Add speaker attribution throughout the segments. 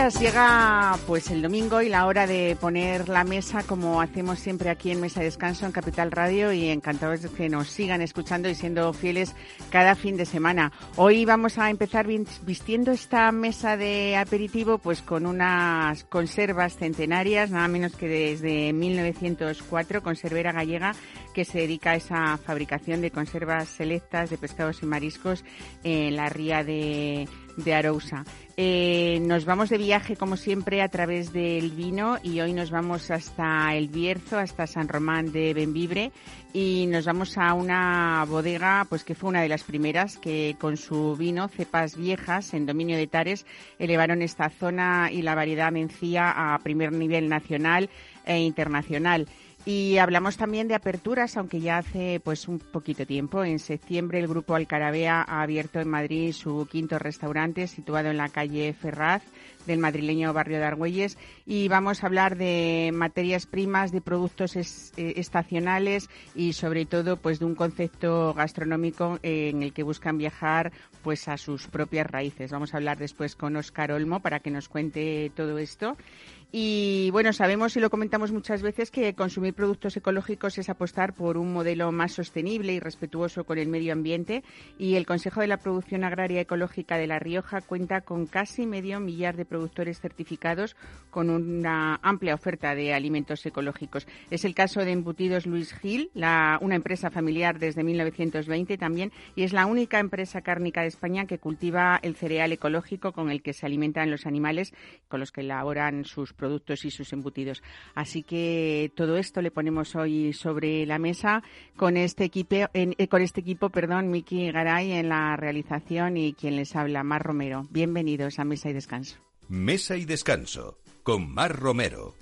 Speaker 1: Días, llega pues el domingo y la hora de poner la mesa como hacemos siempre aquí en Mesa de Descanso en Capital Radio y encantados de que nos sigan escuchando y siendo fieles cada fin de semana. Hoy vamos a empezar vistiendo esta mesa de aperitivo pues con unas conservas centenarias, nada menos que desde 1904, conservera gallega que se dedica a esa fabricación de conservas selectas de pescados y mariscos en la ría de, de Arousa. Eh, nos vamos de viaje, como siempre, a través del vino y hoy nos vamos hasta El Bierzo, hasta San Román de Benvibre y nos vamos a una bodega pues que fue una de las primeras que con su vino, cepas viejas en dominio de Tares, elevaron esta zona y la variedad mencía a primer nivel nacional e internacional. Y hablamos también de aperturas, aunque ya hace pues un poquito tiempo. En septiembre el grupo Alcarabea ha abierto en Madrid su quinto restaurante situado en la calle Ferraz del madrileño barrio de Argüelles y vamos a hablar de materias primas, de productos eh, estacionales y sobre todo pues de un concepto gastronómico en el que buscan viajar pues a sus propias raíces. Vamos a hablar después con Oscar Olmo para que nos cuente todo esto. Y bueno, sabemos y lo comentamos muchas veces que consumir productos ecológicos es apostar por un modelo más sostenible y respetuoso con el medio ambiente. Y el Consejo de la Producción Agraria Ecológica de La Rioja cuenta con casi medio millar de productores certificados con una amplia oferta de alimentos ecológicos. Es el caso de Embutidos Luis Gil, la, una empresa familiar desde 1920 también, y es la única empresa cárnica de España que cultiva el cereal ecológico con el que se alimentan los animales con los que elaboran sus productos y sus embutidos. Así que todo esto le ponemos hoy sobre la mesa con este equipo, en, eh, con este equipo, perdón, Miki Garay en la realización y quien les habla, Mar Romero. Bienvenidos a Mesa y Descanso.
Speaker 2: Mesa y Descanso con Mar Romero.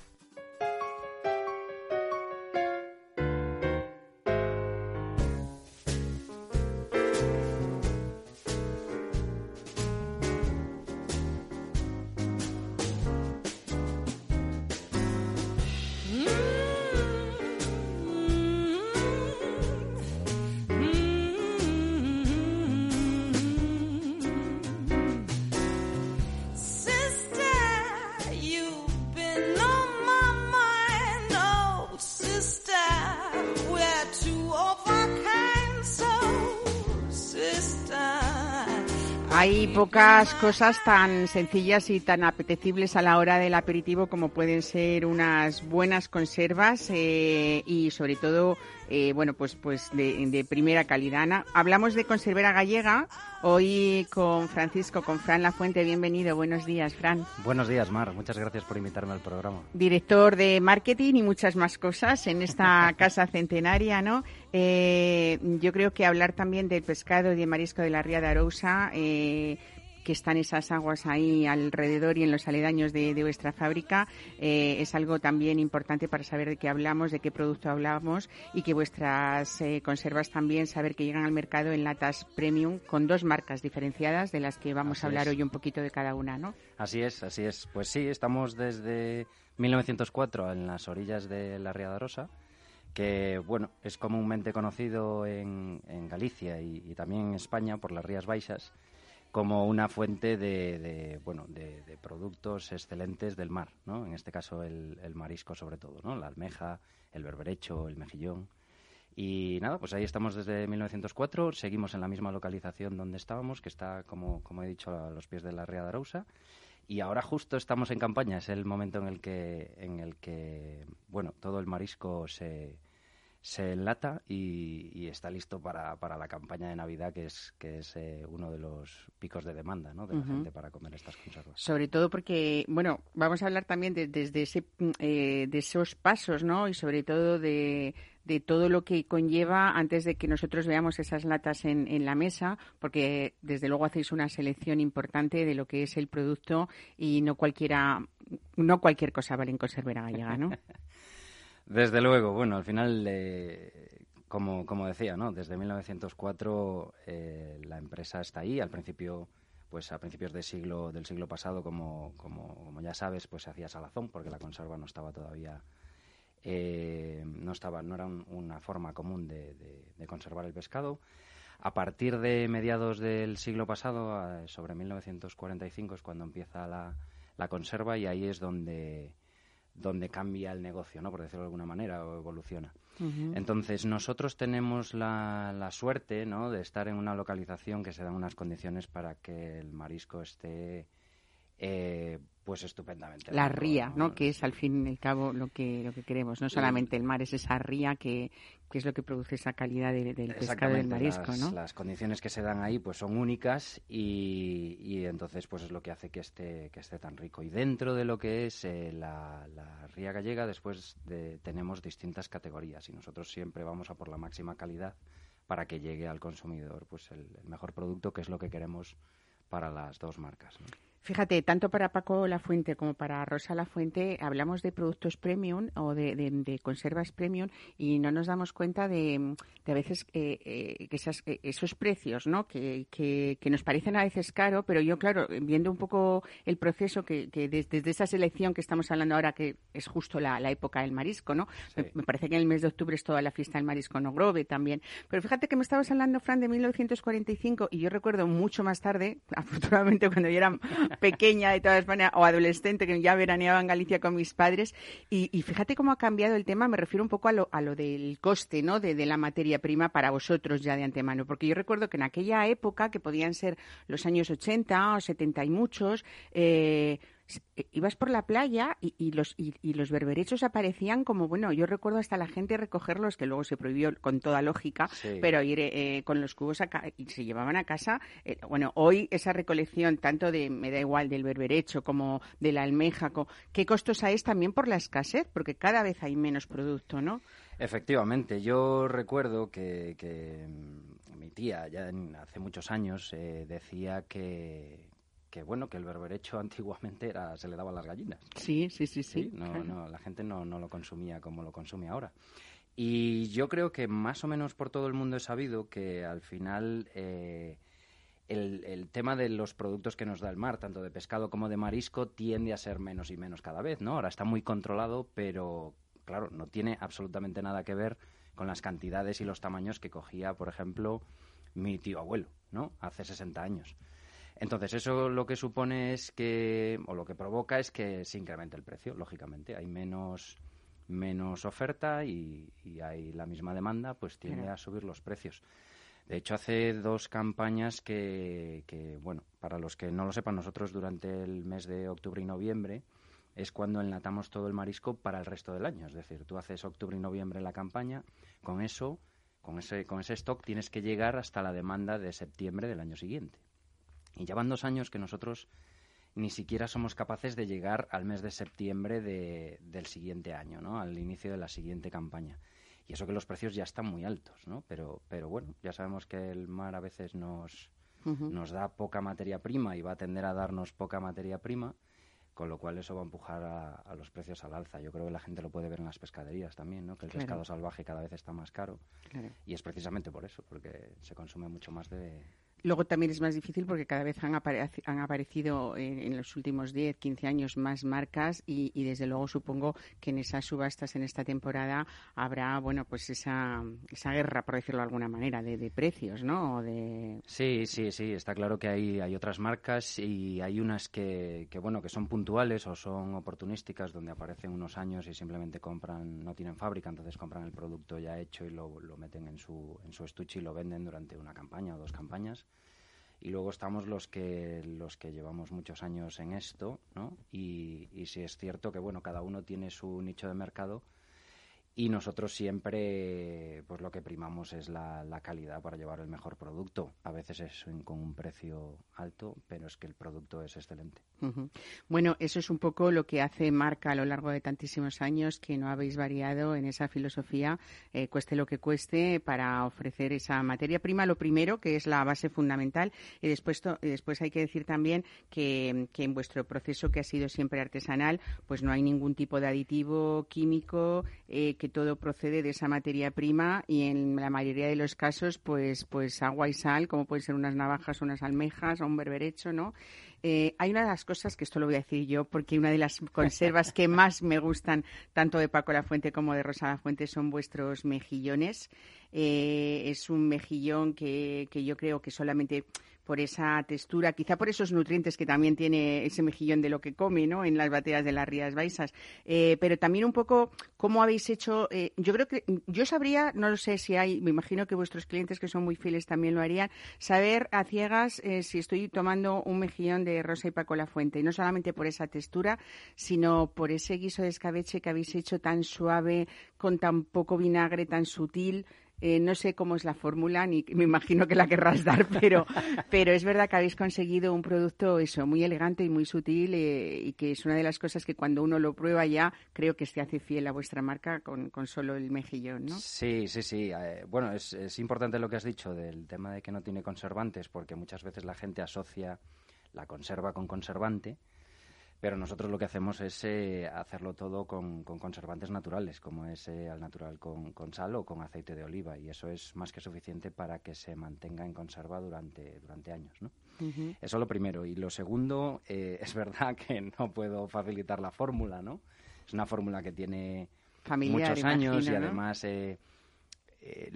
Speaker 1: Pocas cosas tan sencillas y tan apetecibles a la hora del aperitivo como pueden ser unas buenas conservas eh, y sobre todo eh, bueno, pues, pues de, primera calidad. Hablamos de conservera gallega hoy con Francisco, con Fran La Fuente. Bienvenido, buenos días, Fran.
Speaker 3: Buenos días, Mar. Muchas gracias por invitarme al programa.
Speaker 1: Director de marketing y muchas más cosas en esta casa centenaria, ¿no? Eh, yo creo que hablar también del pescado y de marisco de la Ría de Arousa eh, que están esas aguas ahí alrededor y en los aledaños de, vuestra fábrica eh, es algo también importante para saber de qué hablamos, de qué producto hablamos y que vuestras eh, conservas también saber que llegan al mercado en latas premium con dos marcas diferenciadas de las que vamos a hablar hoy un poquito de cada una, ¿no?
Speaker 3: Así es, así es. Pues sí, estamos desde 1904 en las orillas de la Ría de Rosa que bueno es comúnmente conocido en, Galicia y, y, también en España por las Rías Baixas como una fuente de, bueno, de, productos excelentes del mar, ¿no? En este caso el, marisco sobre todo, ¿no? La almeja, el berberecho, el mejillón. Y nada, pues ahí estamos desde 1904, seguimos en la misma localización donde estábamos, que está, como, como he dicho, a los pies de la Ría de Arousa. Y ahora justo estamos en campaña, es el momento en el que, en el que bueno, todo el marisco se, se enlata y, está listo para, para, la campaña de Navidad, que es, que es eh, uno de los picos de demanda ¿no? de la gente para comer estas conservas.
Speaker 1: Sobre todo porque, bueno, vamos a hablar también de, desde ese, eh, de esos pasos, ¿no? Y sobre todo de, de todo lo que conlleva antes de que nosotros veamos esas latas en, en, la mesa, porque desde luego hacéis una selección importante de lo que es el producto y no cualquiera, no cualquier cosa vale en conservera gallega, ¿no?
Speaker 3: Desde luego, bueno, al final, eh, como, como decía, ¿no? Desde 1904 eh, la empresa está ahí. Al principio, pues a principios del siglo, del siglo pasado, como, como, como ya sabes, pues se hacía salazón porque la conserva no estaba todavía eh, no estaba no era una forma común de, de, conservar el pescado a partir de mediados del siglo pasado sobre 1945 es cuando empieza la, la conserva y ahí es donde donde cambia el negocio, ¿no? Por decirlo de alguna manera, o evoluciona. Entonces, nosotros tenemos la, la, suerte, ¿no?, de estar en una localización que se dan unas condiciones para que el marisco esté eh, pues estupendamente.
Speaker 1: La ría, ¿no? Que es al fin y al cabo lo que, lo que queremos. No solamente el mar, es esa ría que, es lo que produce esa calidad del pescado del marisco,
Speaker 3: las,
Speaker 1: ¿no?
Speaker 3: Las condiciones que se dan ahí pues son únicas y, y, entonces pues es lo que hace que esté, que esté tan rico. Y dentro de lo que es eh, la, la, ría gallega, después de, tenemos distintas categorías y nosotros siempre vamos a por la máxima calidad para que llegue al consumidor pues el, el mejor producto que es lo que queremos para las dos marcas. ¿no?
Speaker 1: Fíjate, tanto para Paco La Fuente como para Rosa La Fuente hablamos de productos premium o de, conservas premium y no nos damos cuenta de, a veces eh, eh, eh, esos precios, ¿no? Que, nos parecen a veces caro, pero yo, claro, viendo un poco el proceso que, desde, esa selección que estamos hablando ahora, que es justo la, época del marisco, ¿no? Me, parece que en el mes de octubre es toda la fiesta del marisco no grove también. Pero fíjate que me estabas hablando, Fran, de 1945 y yo recuerdo mucho más tarde, afortunadamente cuando yo era pequeña de toda España o adolescente que ya veraneaba en Galicia con mis padres. Y, fíjate cómo ha cambiado el tema, me refiero un poco a lo, a lo del coste ¿no? de, de, la materia prima para vosotros ya de antemano. Porque yo recuerdo que en aquella época, que podían ser los años 80 o 70 y muchos, eh, ibas por la playa y, los y, los berberechos aparecían como bueno yo recuerdo hasta la gente recogerlos que luego se prohibió con toda lógica pero ir eh, con los cubos y se llevaban a casa eh, bueno hoy esa recolección tanto de me da igual del berberecho como de la almeja qué costosa es también por la escasez porque cada vez hay menos producto no
Speaker 3: Efectivamente, yo recuerdo que, que mm, mi tía ya hace muchos años decía que, que bueno, que el berberecho antiguamente era, se le daba a las gallinas.
Speaker 1: Sí, sí, sí, sí.
Speaker 3: no, no, la gente no, no lo consumía como lo consume ahora. Y yo creo que más o menos por todo el mundo he sabido que al final eh, el, el, tema de los productos que nos da el mar, tanto de pescado como de marisco, tiende a ser menos y menos cada vez, ¿no? Ahora está muy controlado, pero claro, no tiene absolutamente nada que ver con las cantidades y los tamaños que cogía, por ejemplo, mi tío abuelo, ¿no? Hace 60 años. Entonces, eso lo que supone es que, o lo que provoca es que se incremente el precio, lógicamente. Hay menos, menos oferta y, hay la misma demanda, pues tiende a subir los precios. De hecho, hace dos campañas que, que, bueno, para los que no lo sepan, nosotros durante el mes de octubre y noviembre es cuando enlatamos todo el marisco para el resto del año. Es decir, tú haces octubre y noviembre la campaña, con eso, con ese, con ese stock tienes que llegar hasta la demanda de septiembre del año siguiente. Y ya van dos años que nosotros ni siquiera somos capaces de llegar al mes de septiembre de, del siguiente año, ¿no? Al inicio de la siguiente campaña. Y eso que los precios ya están muy altos, ¿no? Pero, pero bueno, ya sabemos que el mar a veces nos, nos da poca materia prima y va a tender a darnos poca materia prima, con lo cual eso va a empujar a, los precios al alza. Yo creo que la gente lo puede ver en las pescaderías también, ¿no? Que el pescado salvaje cada vez está más caro. Y es precisamente por eso, porque se consume mucho más de,
Speaker 1: Luego también es más difícil porque cada vez han, han aparecido en, los últimos 10, 15 años más marcas y, desde luego supongo que en esas subastas en esta temporada habrá, bueno, pues esa, esa guerra, por decirlo de alguna manera, de, precios, ¿no? De...
Speaker 3: Sí, sí, sí, está claro que hay, hay otras marcas y hay unas que, que, bueno, que son puntuales o son oportunísticas donde aparecen unos años y simplemente compran, no tienen fábrica, entonces compran el producto ya hecho y lo, lo meten en su, en su estuche y lo venden durante una campaña o dos campañas y luego estamos los que los que llevamos muchos años en esto, ¿no? Y, y sí es cierto que bueno, cada uno tiene su nicho de mercado y nosotros siempre pues lo que primamos es la, calidad para llevar el mejor producto. A veces es con un precio alto, pero es que el producto es excelente.
Speaker 1: Bueno, eso es un poco lo que hace marca a lo largo de tantísimos años que no habéis variado en esa filosofía, eh, cueste lo que cueste, para ofrecer esa materia prima. Lo primero, que es la base fundamental, y después, después hay que decir también que, que en vuestro proceso, que ha sido siempre artesanal, pues no hay ningún tipo de aditivo químico eh, que todo procede de esa materia prima y en la mayoría de los casos, pues, pues agua y sal, como pueden ser unas navajas, unas almejas o un berberecho, ¿no? Eh, hay una de las cosas, que esto lo voy a decir yo, porque una de las conservas que más me gustan, tanto de Paco La Fuente como de Rosa La Fuente, son vuestros mejillones. Eh, es un mejillón que, que yo creo que solamente por esa textura, quizá por esos nutrientes que también tiene ese mejillón de lo que come, ¿no? En las bateas de las Rías Baixas. Eh, pero también un poco cómo habéis hecho. Eh, yo creo que yo sabría, no lo sé si hay, me imagino que vuestros clientes que son muy fieles también lo harían, saber a ciegas eh, si estoy tomando un mejillón de Rosa y Paco La Fuente. Y no solamente por esa textura, sino por ese guiso de escabeche que habéis hecho tan suave, con tan poco vinagre, tan sutil. Eh, no sé cómo es la fórmula, ni me imagino que la querrás dar, pero, pero es verdad que habéis conseguido un producto eso muy elegante y muy sutil eh, y que es una de las cosas que cuando uno lo prueba ya creo que se hace fiel a vuestra marca con, con solo el mejillón, ¿no?
Speaker 3: Sí, sí, sí. Eh, bueno, es, es importante lo que has dicho del tema de que no tiene conservantes porque muchas veces la gente asocia la conserva con conservante pero nosotros lo que hacemos es eh, hacerlo todo con, conservantes naturales, como es eh, al natural con, sal o con aceite de oliva, y eso es más que suficiente para que se mantenga en conserva durante, durante años. ¿no? Eso es lo primero. Y lo segundo, eh, es verdad que no puedo facilitar la fórmula, ¿no? Es una fórmula que tiene muchos años y además el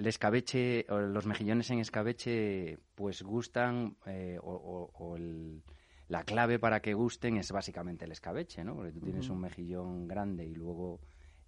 Speaker 3: escabeche, o los mejillones en escabeche, pues gustan o el la clave para que gusten es básicamente el escabeche, ¿no? Porque tú tienes un mejillón grande y luego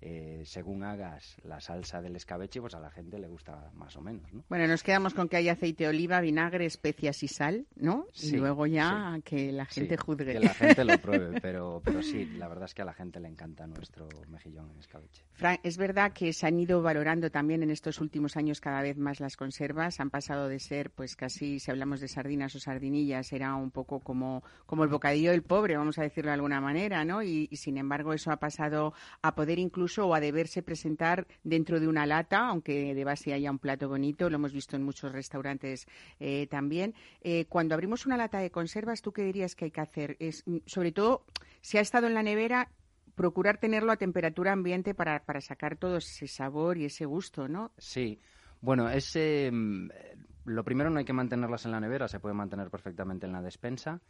Speaker 3: eh, según hagas la salsa del escabeche, pues a la gente le gusta más o menos, ¿no?
Speaker 1: Bueno, nos quedamos con que hay aceite de oliva, vinagre, especias y sal, ¿no? y luego ya que la gente juzgue.
Speaker 3: Que la gente lo pruebe, pero, pero sí, la verdad es que a la gente le encanta nuestro mejillón en escabeche.
Speaker 1: Frank, es verdad que se han ido valorando también en estos últimos años cada vez más las conservas, han pasado de ser, pues casi, si hablamos de sardinas o sardinillas, era un poco como, como el bocadillo del pobre, vamos a decirlo de alguna manera, ¿no? y sin embargo eso ha pasado a poder incluso o a deberse presentar dentro de una lata, aunque de base haya un plato bonito, lo hemos visto en muchos restaurantes eh, también. Eh, cuando abrimos una lata de conservas, ¿tú qué dirías que hay que hacer? Es, mm, sobre todo, si ha estado en la nevera, procurar tenerlo a temperatura ambiente para, para sacar todo ese sabor y ese gusto, ¿no?
Speaker 3: Sí. Bueno, ese, mm, lo primero no hay que mantenerlas en la nevera, se puede mantener perfectamente en la despensa.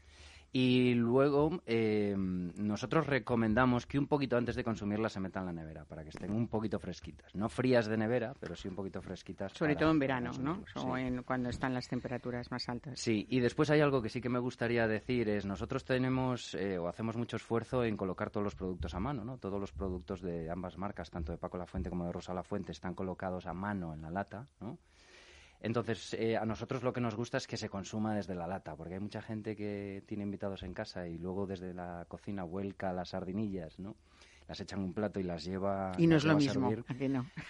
Speaker 3: Y luego eh, nosotros recomendamos que un poquito antes de consumirlas se metan en la nevera para que estén un poquito fresquitas. No frías de nevera, pero sí un poquito fresquitas.
Speaker 1: Sobre todo en verano, ¿no? O en, cuando están las temperaturas más altas.
Speaker 3: Sí, y después hay algo que sí que me gustaría decir, es nosotros tenemos eh, o hacemos mucho esfuerzo en colocar todos los productos a mano, ¿no? Todos los productos de ambas marcas, tanto de Paco La Fuente como de Rosa La Fuente, están colocados a mano en la lata, ¿no? Entonces, eh, a nosotros lo que nos gusta es que se consuma desde la lata, porque hay mucha gente que tiene invitados en casa y luego desde la cocina vuelca las sardinillas, ¿no? Las echan un plato y las lleva
Speaker 1: y no es lo mismo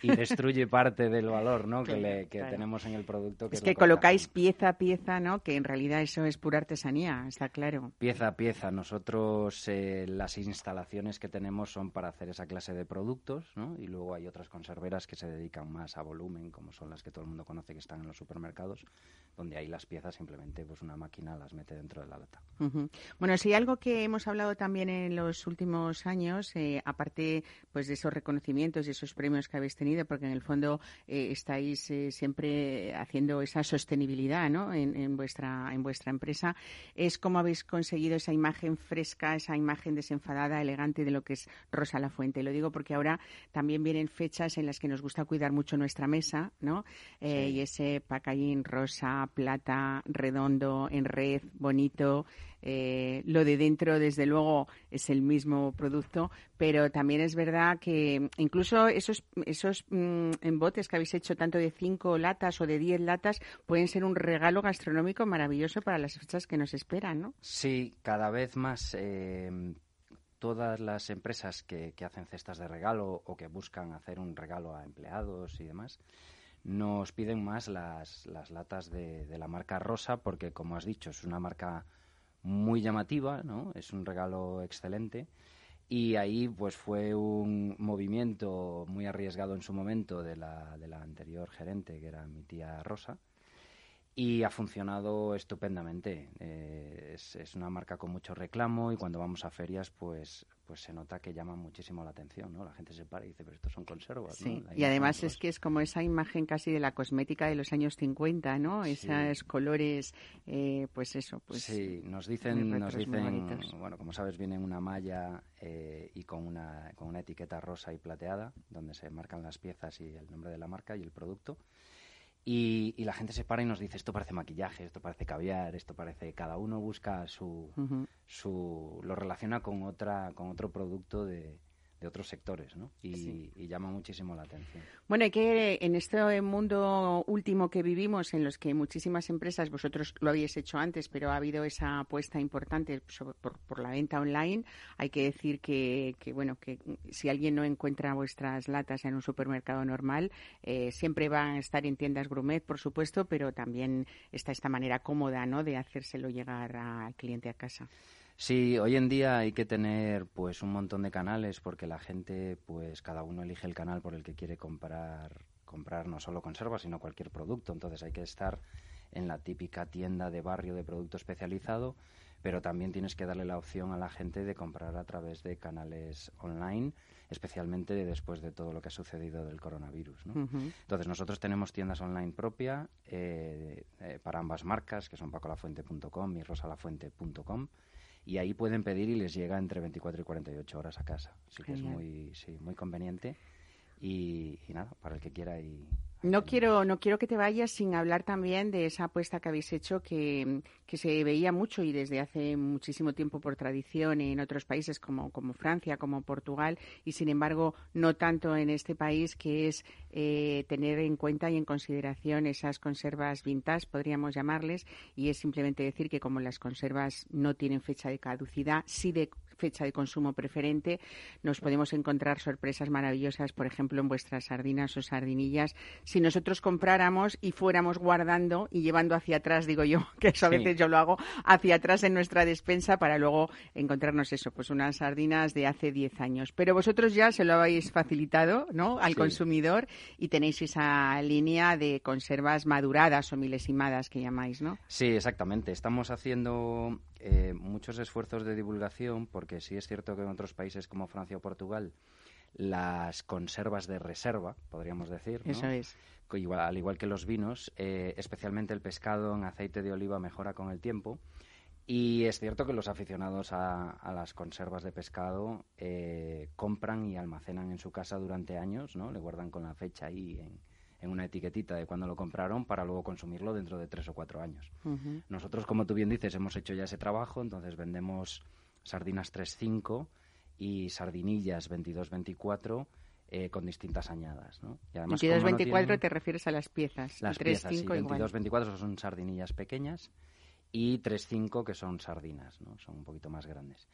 Speaker 3: y destruye parte del valor ¿no? que, tenemos en el producto
Speaker 1: es que colocáis pieza a pieza no que en realidad eso es pura artesanía está claro.
Speaker 3: Pieza a pieza. Nosotros eh, las instalaciones que tenemos son para hacer esa clase de productos ¿no? y luego hay otras conserveras que se dedican más a volumen como son las que todo el mundo conoce que están en los supermercados donde ahí las piezas simplemente pues una máquina las mete dentro de la lata.
Speaker 1: Bueno si algo que hemos hablado también en los últimos años eh, aparte pues de esos reconocimientos y esos premios que habéis tenido, porque en el fondo eh, estáis eh, siempre haciendo esa sostenibilidad ¿no? en, vuestra, en vuestra empresa, es cómo habéis conseguido esa imagen fresca, esa imagen desenfadada, elegante de lo que es Rosa La Fuente. Lo digo porque ahora también vienen fechas en las que nos gusta cuidar mucho nuestra mesa, ¿no? Eh, y ese packaging rosa, plata, redondo, en red, bonito, eh, lo de dentro, desde luego, es el mismo producto, pero también es verdad que incluso esos, esos mm, embotes que habéis hecho, tanto de cinco latas o de diez latas, pueden ser un regalo gastronómico maravilloso para las fechas que nos esperan, ¿no?
Speaker 3: Sí, cada vez más. Eh, todas las empresas que, hacen cestas de regalo o que buscan hacer un regalo a empleados y demás, nos piden más las, las latas de, de, la marca Rosa porque, como has dicho, es una marca muy llamativa, ¿no? Es un regalo excelente. Y ahí pues fue un movimiento muy arriesgado en su momento de la, de la anterior gerente, que era mi tía Rosa. Y ha funcionado estupendamente. Eh, es, es, una marca con mucho reclamo y cuando vamos a ferias, pues, pues se nota que llama muchísimo la atención, ¿no? La gente se para y dice, pero estos son conservas,
Speaker 1: sí. Y además es que es como esa imagen casi de la cosmética de los años 50, ¿no? Esos colores, eh, pues eso, pues...
Speaker 3: Sí, nos dicen, nos dicen bueno, como sabes, viene una malla eh, y con una, con una etiqueta rosa y plateada, donde se marcan las piezas y el nombre de la marca y el producto. Y, la gente se para y nos dice, esto parece maquillaje, esto parece caviar, esto parece... Cada uno busca su... su lo relaciona con, otra, con otro producto de, de otros sectores, ¿no? Y, llama muchísimo la atención.
Speaker 1: Bueno, hay que en este mundo último que vivimos, en los que muchísimas empresas, vosotros lo habéis hecho antes, pero ha habido esa apuesta importante por, la venta online, hay que decir que, bueno, que si alguien no encuentra vuestras latas en un supermercado normal, eh, siempre van a estar en tiendas gourmet, por supuesto, pero también está esta manera cómoda, ¿no?, de hacérselo llegar al cliente a casa.
Speaker 3: Sí, hoy en día hay que tener pues un montón de canales porque la gente pues cada uno elige el canal por el que quiere comprar comprar no solo conservas sino cualquier producto, entonces hay que estar en la típica tienda de barrio de producto especializado, pero también tienes que darle la opción a la gente de comprar a través de canales online, especialmente después de todo lo que ha sucedido del coronavirus. ¿no? Entonces nosotros tenemos tiendas online propia eh, eh, para ambas marcas, que son pacolafuente.com y rosalafuente.com y ahí pueden pedir y les llega entre 24 y 48 horas a casa. Así que es muy, sí, muy conveniente y, y, nada, para el que quiera y,
Speaker 1: no quiero, no quiero que te vayas sin hablar también de esa apuesta que habéis hecho que, se veía mucho y desde hace muchísimo tiempo por tradición en otros países como, como Francia, como Portugal y sin embargo no tanto en este país que es eh, tener en cuenta y en consideración esas conservas vintage, podríamos llamarles, y es simplemente decir que como las conservas no tienen fecha de caducidad, sí de fecha de consumo preferente, nos podemos encontrar sorpresas maravillosas, por ejemplo, en vuestras sardinas o sardinillas, si nosotros compráramos y fuéramos guardando y llevando hacia atrás, digo yo, que eso a veces yo lo hago, hacia atrás en nuestra despensa para luego encontrarnos eso, pues unas sardinas de hace 10 años. Pero vosotros ya se lo habéis facilitado, ¿no?, al consumidor y tenéis esa línea de conservas maduradas o milesimadas que llamáis, ¿no?
Speaker 3: Sí, exactamente. Estamos haciendo eh, muchos esfuerzos de divulgación, porque sí es cierto que en otros países como Francia o Portugal, las conservas de reserva, podríamos decir,
Speaker 1: Eso es.
Speaker 3: al igual que los vinos, eh, especialmente el pescado en aceite de oliva mejora con el tiempo. Y es cierto que los aficionados a, las conservas de pescado eh, compran y almacenan en su casa durante años, ¿no? Le guardan con la fecha ahí en, en una etiquetita de cuando lo compraron para luego consumirlo dentro de tres o cuatro años. Nosotros, como tú bien dices, hemos hecho ya ese trabajo, entonces vendemos sardinas 3.5 y sardinillas 22-24 eh, con distintas añadas. ¿no?
Speaker 1: Y 22-24 te refieres a las piezas.
Speaker 3: Las piezas, 22-24 son sardinillas pequeñas y 3.5 que son sardinas, ¿no? son un poquito más grandes.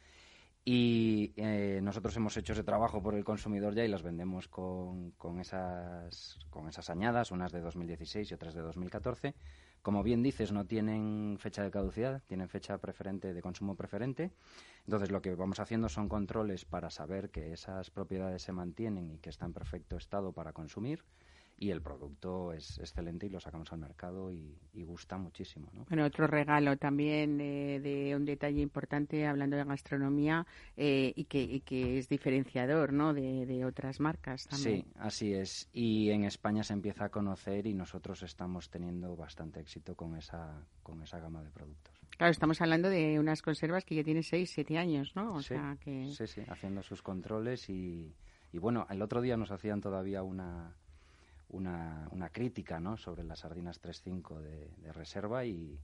Speaker 3: Y eh, nosotros hemos hecho ese trabajo por el consumidor ya y las vendemos con, con, esas, con esas añadas, unas de 2016 y otras de 2014. Como bien dices, no tienen fecha de caducidad, tienen fecha preferente de consumo preferente. Entonces, lo que vamos haciendo son controles para saber que esas propiedades se mantienen y que están en perfecto estado para consumir y el producto es excelente y lo sacamos al mercado y, gusta muchísimo. ¿no?
Speaker 1: Bueno, otro regalo también de un detalle importante hablando de gastronomía eh, y, que, que, es diferenciador ¿no? de, otras marcas también.
Speaker 3: Sí, así es. Y en España se empieza a conocer y nosotros estamos teniendo bastante éxito con esa, con esa gama de productos.
Speaker 1: Claro, estamos hablando de unas conservas que ya tienen 6, 7 años, ¿no?
Speaker 3: O sea que... sí, sí, haciendo sus controles y, y bueno, el otro día nos hacían todavía una una, una crítica ¿no? sobre las sardinas 3.5 de, de reserva y,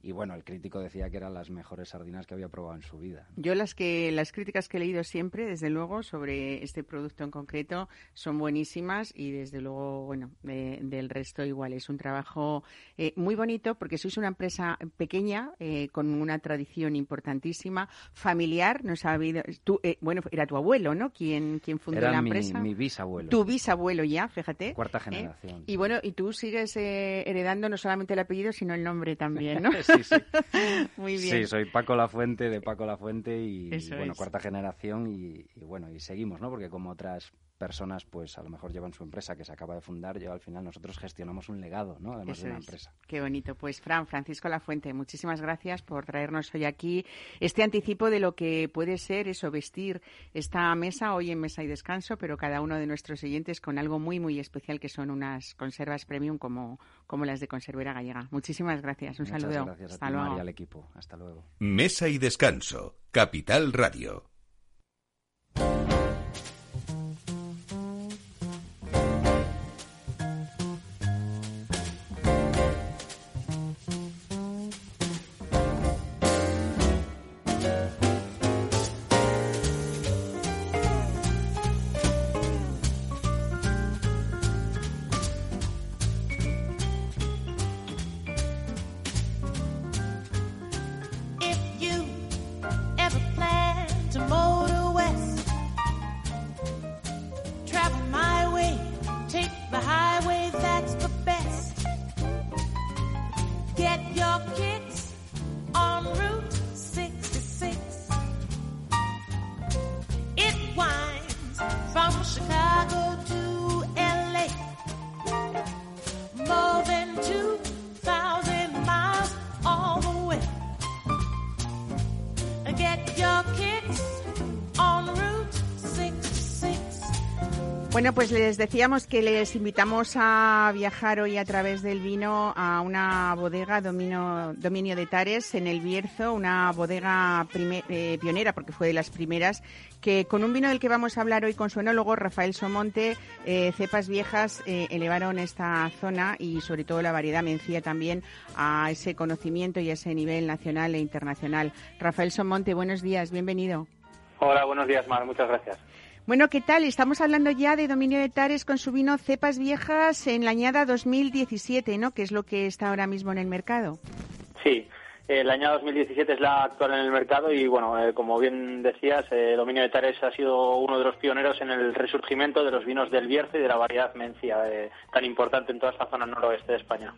Speaker 3: y bueno, el crítico decía que eran las mejores sardinas que había probado en su vida.
Speaker 1: Yo las que las críticas que he leído siempre, desde luego, sobre este producto en concreto, son buenísimas y desde luego, bueno, del resto igual. Es un trabajo eh, muy bonito porque sois una empresa pequeña eh, con una tradición importantísima, familiar. Nos ha habido, tú, eh, bueno, era tu abuelo, ¿no? Quien, quien fundó la empresa.
Speaker 3: Mi bisabuelo.
Speaker 1: Tu bisabuelo ya, fíjate.
Speaker 3: Cuarta generación.
Speaker 1: Y bueno, y tú sigues heredando no solamente el apellido, sino el nombre también, ¿no?
Speaker 3: sí, sí. Muy bien. Sí, soy Paco La Fuente, de Paco La Fuente y, bueno, cuarta generación y, bueno, y seguimos, ¿no? Porque como otras personas, pues a lo mejor llevan su empresa que se acaba de fundar, yo al final nosotros gestionamos un legado, ¿no? Además de una empresa.
Speaker 1: Qué bonito. Pues Fran, Francisco Lafuente, muchísimas gracias por traernos hoy aquí este anticipo de lo que puede ser eso, vestir esta mesa hoy en Mesa y Descanso, pero cada uno de nuestros siguientes con algo muy, muy especial que son unas conservas premium como, como las de Conservera Gallega. Muchísimas gracias. Un
Speaker 3: Muchas
Speaker 1: saludo.
Speaker 3: Gracias Hasta luego. y al equipo. Hasta luego.
Speaker 2: Mesa y Descanso, Capital Radio.
Speaker 1: Bueno, pues les decíamos que les invitamos a viajar hoy a través del vino a una bodega Dominio de Tares en el Bierzo, una bodega eh, pionera porque fue de las primeras que con un vino del que vamos a hablar hoy con su enólogo Rafael Somonte, eh, cepas viejas eh, elevaron esta zona y sobre todo la variedad mencía también a ese conocimiento y a ese nivel nacional e internacional. Rafael Somonte, buenos días, bienvenido.
Speaker 4: Hola, buenos días, Mar, muchas gracias.
Speaker 1: Bueno, ¿qué tal? Estamos hablando ya de dominio de Tares con su vino Cepas Viejas en la añada 2017, ¿no? Que es lo que está ahora mismo en el mercado.
Speaker 4: Sí, la añada 2017 es la actual en el mercado y, bueno, eh, como bien decías, eh, Dominio de Tares ha sido uno de los pioneros en el resurgimiento de los vinos del Bierzo y de la variedad mencia, eh, tan importante en toda esta zona noroeste de España.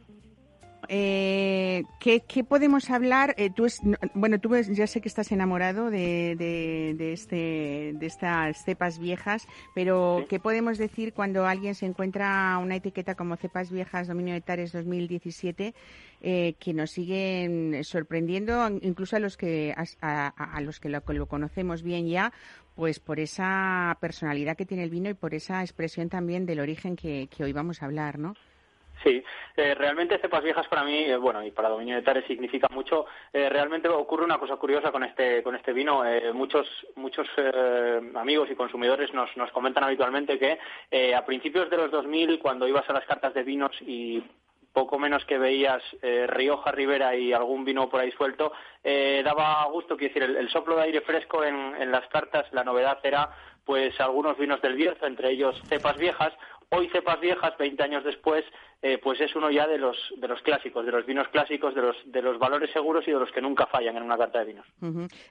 Speaker 1: Eh, ¿qué, podemos hablar? Eh, tú bueno, tú ya sé que estás enamorado de, de, este, de estas cepas viejas, pero ¿qué podemos decir cuando alguien se encuentra una etiqueta como cepas viejas dominio de Tares 2017 eh, que nos siguen sorprendiendo, incluso a los que a, los que lo, conocemos bien ya, pues por esa personalidad que tiene el vino y por esa expresión también del origen que, que hoy vamos a hablar, ¿no?
Speaker 4: Sí, eh, realmente cepas viejas para mí, eh, bueno, y para Dominio de Tares significa mucho. Eh, realmente ocurre una cosa curiosa con este con este vino. muchos muchos amigos y consumidores nos, nos comentan habitualmente que a principios de los 2000, cuando ibas a las cartas de vinos y poco menos que veías Rioja, Ribera y algún vino por ahí suelto, daba gusto, quiero decir, el, soplo de aire fresco en, en las cartas, la novedad era pues algunos vinos del Bierzo, entre ellos cepas viejas, hoy cepas viejas, 20 años después, eh, pues es uno ya de los, de los clásicos, de los vinos clásicos, de los, de los valores seguros y de los que nunca fallan en una carta de vinos.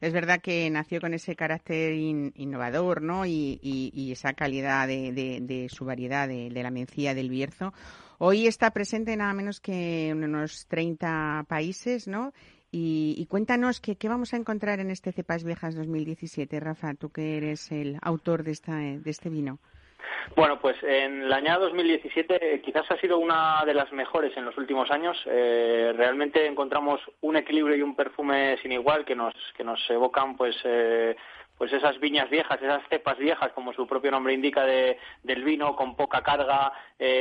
Speaker 1: Es verdad que nació con ese carácter innovador ¿no? y, esa calidad de, su variedad, de, la mencía del Bierzo. Hoy está presente nada menos que en unos 30 países, ¿no? Y, cuéntanos qué, qué vamos a encontrar en este Cepas Viejas 2017, Rafa, tú que eres el autor de, esta, de este vino.
Speaker 4: Bueno, pues en la año 2017 eh, quizás ha sido una de las mejores en los últimos años. Eh, realmente encontramos un equilibrio y un perfume sin igual que nos, que nos evocan pues eh, pues esas viñas viejas, esas cepas viejas, como su propio nombre indica, de, del vino, con poca carga,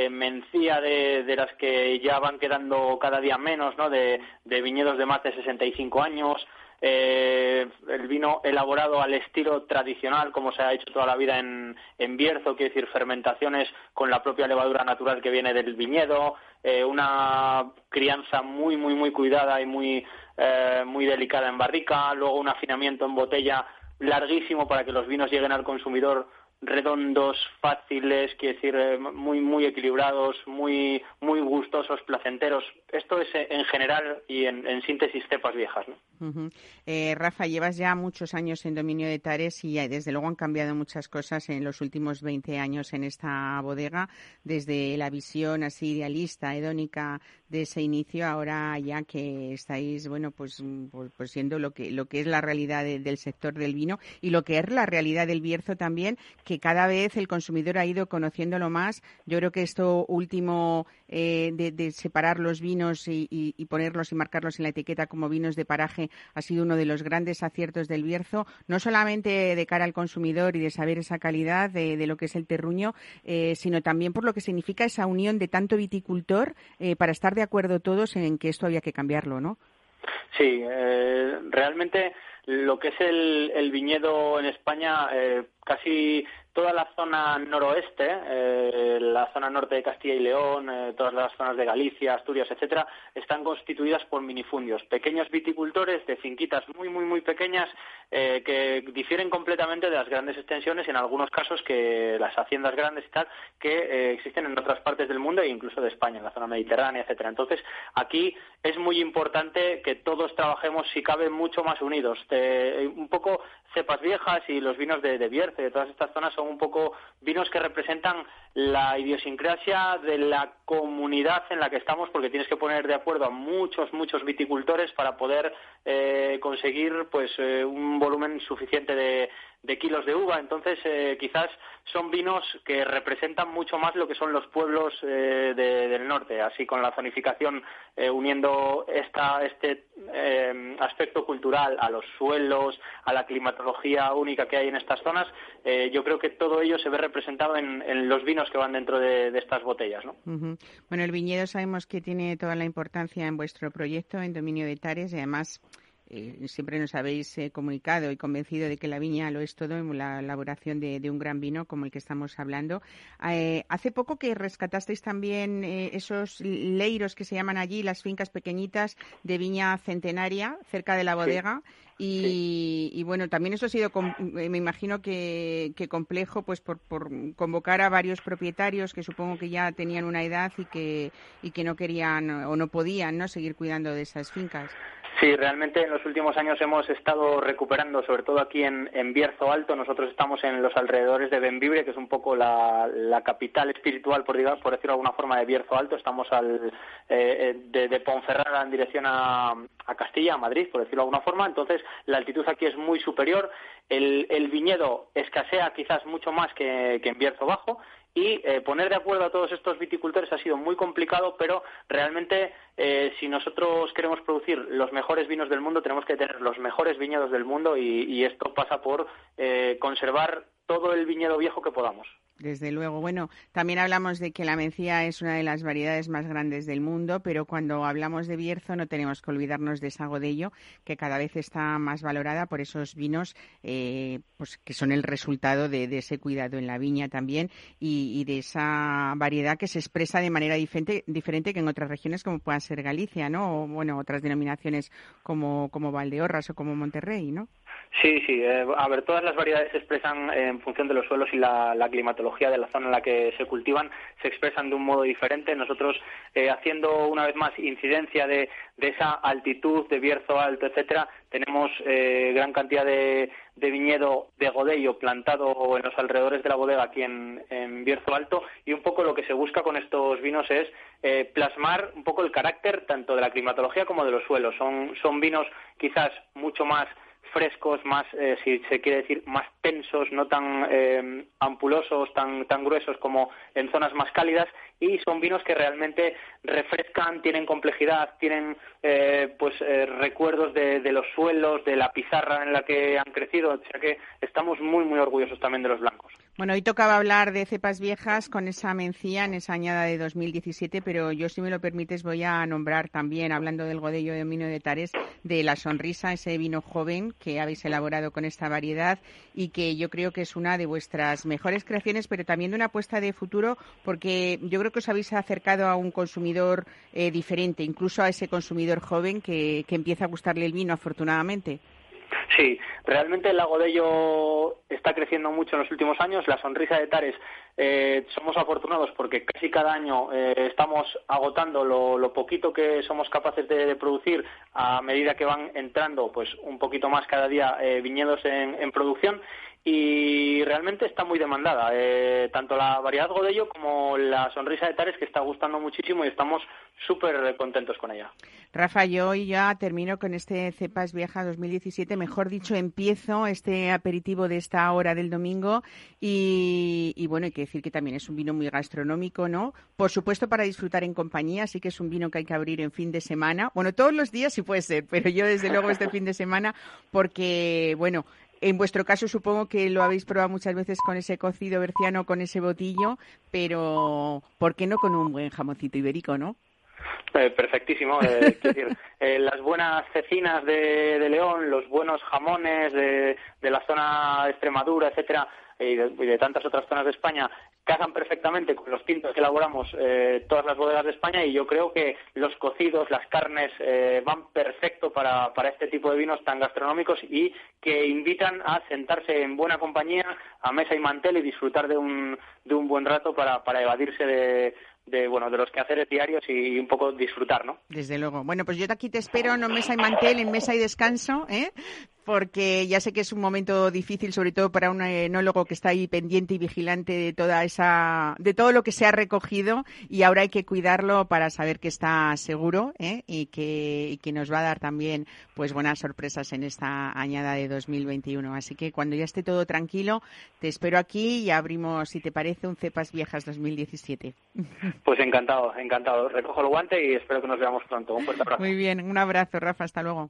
Speaker 4: mencía de, de, las que ya van quedando cada día menos, ¿no? De, de viñedos de más de 65 años, eh, el vino elaborado al estilo tradicional, como se ha hecho toda la vida en, Bierzo, quiere decir fermentaciones con la propia levadura natural que viene del viñedo, eh, una crianza muy, muy, muy cuidada y muy, eh, muy delicada en barrica, luego un afinamiento en botella larguísimo para que los vinos lleguen al consumidor redondos, fáciles, quiere decir, eh, muy, muy equilibrados, muy, muy gustosos, placenteros. Esto es eh, en general y en, síntesis cepas viejas. ¿no?
Speaker 1: Eh, Rafa, llevas ya muchos años en dominio de Tares y desde luego han cambiado muchas cosas en los últimos 20 años en esta bodega, desde la visión así idealista, hedónica de ese inicio, ahora ya que estáis, bueno, pues, pues, pues siendo lo que, lo que es la realidad del sector del vino y lo que es la realidad del Bierzo también, que cada vez el consumidor ha ido conociéndolo más. Yo creo que esto último eh, de, separar los vinos y, ponerlos y marcarlos en la etiqueta como vinos de paraje ha sido uno de los grandes aciertos del Bierzo, no solamente de cara al consumidor y de saber esa calidad de, lo que es el terruño, eh, sino también por lo que significa esa unión de tanto viticultor eh, para estar de acuerdo todos en que esto había que cambiarlo, ¿no?
Speaker 4: Sí, realmente lo que es el, viñedo en España, casi toda la zona noroeste, eh, la zona norte de Castilla y León, eh, todas las zonas de Galicia, Asturias, etcétera, están constituidas por minifundios, pequeños viticultores de finquitas muy, muy, muy pequeñas eh, que difieren completamente de las grandes extensiones, en algunos casos que las haciendas grandes y tal, que existen en otras partes del mundo e incluso de España, en la zona mediterránea, etcétera. Entonces, aquí es muy importante que todos trabajemos, si cabe, mucho más unidos. un poco cepas viejas y los vinos de, de Bierce, de todas estas zonas, son un poco vinos que representan la idiosincrasia de la comunidad en la que estamos, porque tienes que poner de acuerdo a muchos, muchos viticultores para poder eh, conseguir pues eh, un volumen suficiente de, de kilos de uva. Entonces, eh, quizás son vinos que representan mucho más lo que son los pueblos eh, del norte. Así, con la zonificación, eh, uniendo esta, este aspecto cultural a los suelos, a la climatología única que hay en estas zonas, yo creo que todo ello se ve representado en, los vinos que van dentro de, estas botellas. ¿no?
Speaker 1: Bueno, el viñedo sabemos que tiene toda la importancia en vuestro proyecto, en dominio de Tares, y además eh, siempre nos habéis eh, comunicado y convencido de que la viña lo es todo en la elaboración de, un gran vino como el que estamos hablando. Eh, hace poco que rescatasteis también esos leiros que se llaman allí, las fincas pequeñitas de viña centenaria cerca de la bodega. Y, bueno, también eso ha sido, me imagino que, complejo, pues por, por, convocar a varios propietarios que supongo que ya tenían una edad y que, y que no querían o no podían ¿no? seguir cuidando de esas fincas.
Speaker 4: Sí, realmente en los últimos años hemos estado recuperando, sobre todo aquí en, Bierzo Alto. Nosotros estamos en los alrededores de Benvibre, que es un poco la, capital espiritual, por, digamos, por decirlo de alguna forma, de Bierzo Alto. Estamos al, eh, eh, de, Ponferrada en dirección a, Castilla, a Madrid, por decirlo de alguna forma. Entonces, la altitud aquí es muy superior. El, viñedo escasea quizás mucho más que, que en Bierzo Bajo y eh, poner de acuerdo a todos estos viticultores ha sido muy complicado, pero realmente eh, si nosotros queremos producir los mejores vinos del mundo, tenemos que tener los mejores viñedos del mundo y, esto pasa por eh, conservar todo el viñedo viejo que podamos.
Speaker 1: Desde luego. Bueno, también hablamos de que la mencía es una de las variedades más grandes del mundo, pero cuando hablamos de Bierzo no tenemos que olvidarnos de esa Godello, que cada vez está más valorada por esos vinos eh, pues que son el resultado de, ese cuidado en la viña también y, de esa variedad que se expresa de manera diferente, diferente que en otras regiones como pueda ser Galicia, ¿no? O, bueno, otras denominaciones como, como Valdeorras o como Monterrey, ¿no?
Speaker 4: Sí, sí. Eh, a ver, todas las variedades se expresan en función de los suelos y la, climatología de la zona en la que se cultivan, se expresan de un modo diferente. Nosotros, eh, haciendo una vez más incidencia de, esa altitud, de Bierzo alto, etcétera, tenemos eh, gran cantidad de, viñedo de godello plantado en los alrededores de la bodega aquí en, en, Bierzo alto y un poco lo que se busca con estos vinos es plasmar un poco el carácter tanto de la climatología como de los suelos. Son, son vinos quizás mucho más frescos, más, eh, si se quiere decir, más tensos, no tan eh, ampulosos, tan, tan gruesos como en zonas más cálidas y son vinos que realmente refrescan, tienen complejidad, tienen eh, pues recuerdos de, de, los suelos, de la pizarra en la que han crecido, o sea que estamos muy muy orgullosos también de los blancos.
Speaker 1: Bueno, hoy tocaba hablar de cepas viejas con esa mencía en esa añada de 2017, pero yo, si me lo permites, voy a nombrar también, hablando del Godello de Mino de Tares, de la Sonrisa, ese vino joven que habéis elaborado con esta variedad y que yo creo que es una de vuestras mejores creaciones, pero también de una apuesta de futuro, porque yo creo que os habéis acercado a un consumidor eh, diferente, incluso a ese consumidor joven que, que empieza a gustarle el vino, afortunadamente.
Speaker 4: Sí, realmente el lago de Ello está creciendo mucho en los últimos años. La sonrisa de Tares, eh, somos afortunados porque casi cada año eh, estamos agotando lo, poquito que somos capaces de, producir a medida que van entrando pues un poquito más cada día eh, viñedos en, producción y realmente está muy demandada. Eh, tanto la variedad Godello como la sonrisa de Tares que está gustando muchísimo y estamos súper contentos con ella.
Speaker 1: Rafa, yo ya termino con este Cepas Vieja 2017, mejor dicho, empiezo este aperitivo de esta hora del domingo y, bueno, hay que decir que también es un vino muy gastronómico, ¿no? Por supuesto para disfrutar en compañía, así que es un vino que hay que abrir en fin de semana. Bueno, todos los días sí puede ser, pero yo desde luego este fin de semana porque, bueno, en vuestro caso supongo que lo habéis probado muchas veces con ese cocido berciano, con ese botillo, pero ¿por qué no con un buen jamoncito ibérico, no?
Speaker 4: Eh, perfectísimo. Eh, decir, eh, las buenas cecinas de, de, León, los buenos jamones de, de la zona de Extremadura, etcétera, y de, y de, tantas otras zonas de España casan perfectamente con los tintos que elaboramos eh, todas las bodegas de España y yo creo que los cocidos, las carnes eh, van perfecto para, para este tipo de vinos tan gastronómicos y que invitan a sentarse en buena compañía a mesa y mantel y disfrutar de un, de un buen rato para, para evadirse de, de bueno de los quehaceres diarios y un poco disfrutar, ¿no?
Speaker 1: Desde luego. Bueno, pues yo aquí te espero, no mesa y mantel, en mesa y descanso, ¿eh? Porque ya sé que es un momento difícil, sobre todo para un enólogo que está ahí pendiente y vigilante de toda esa, de todo lo que se ha recogido y ahora hay que cuidarlo para saber que está seguro ¿eh? y, que, y que nos va a dar también pues buenas sorpresas en esta añada de 2021. Así que cuando ya esté todo tranquilo, te espero aquí y abrimos, si te parece, un Cepas Viejas 2017.
Speaker 4: Pues encantado, encantado. Recojo el guante y espero que nos veamos pronto. Un fuerte abrazo.
Speaker 1: Muy bien, un abrazo, Rafa. Hasta luego.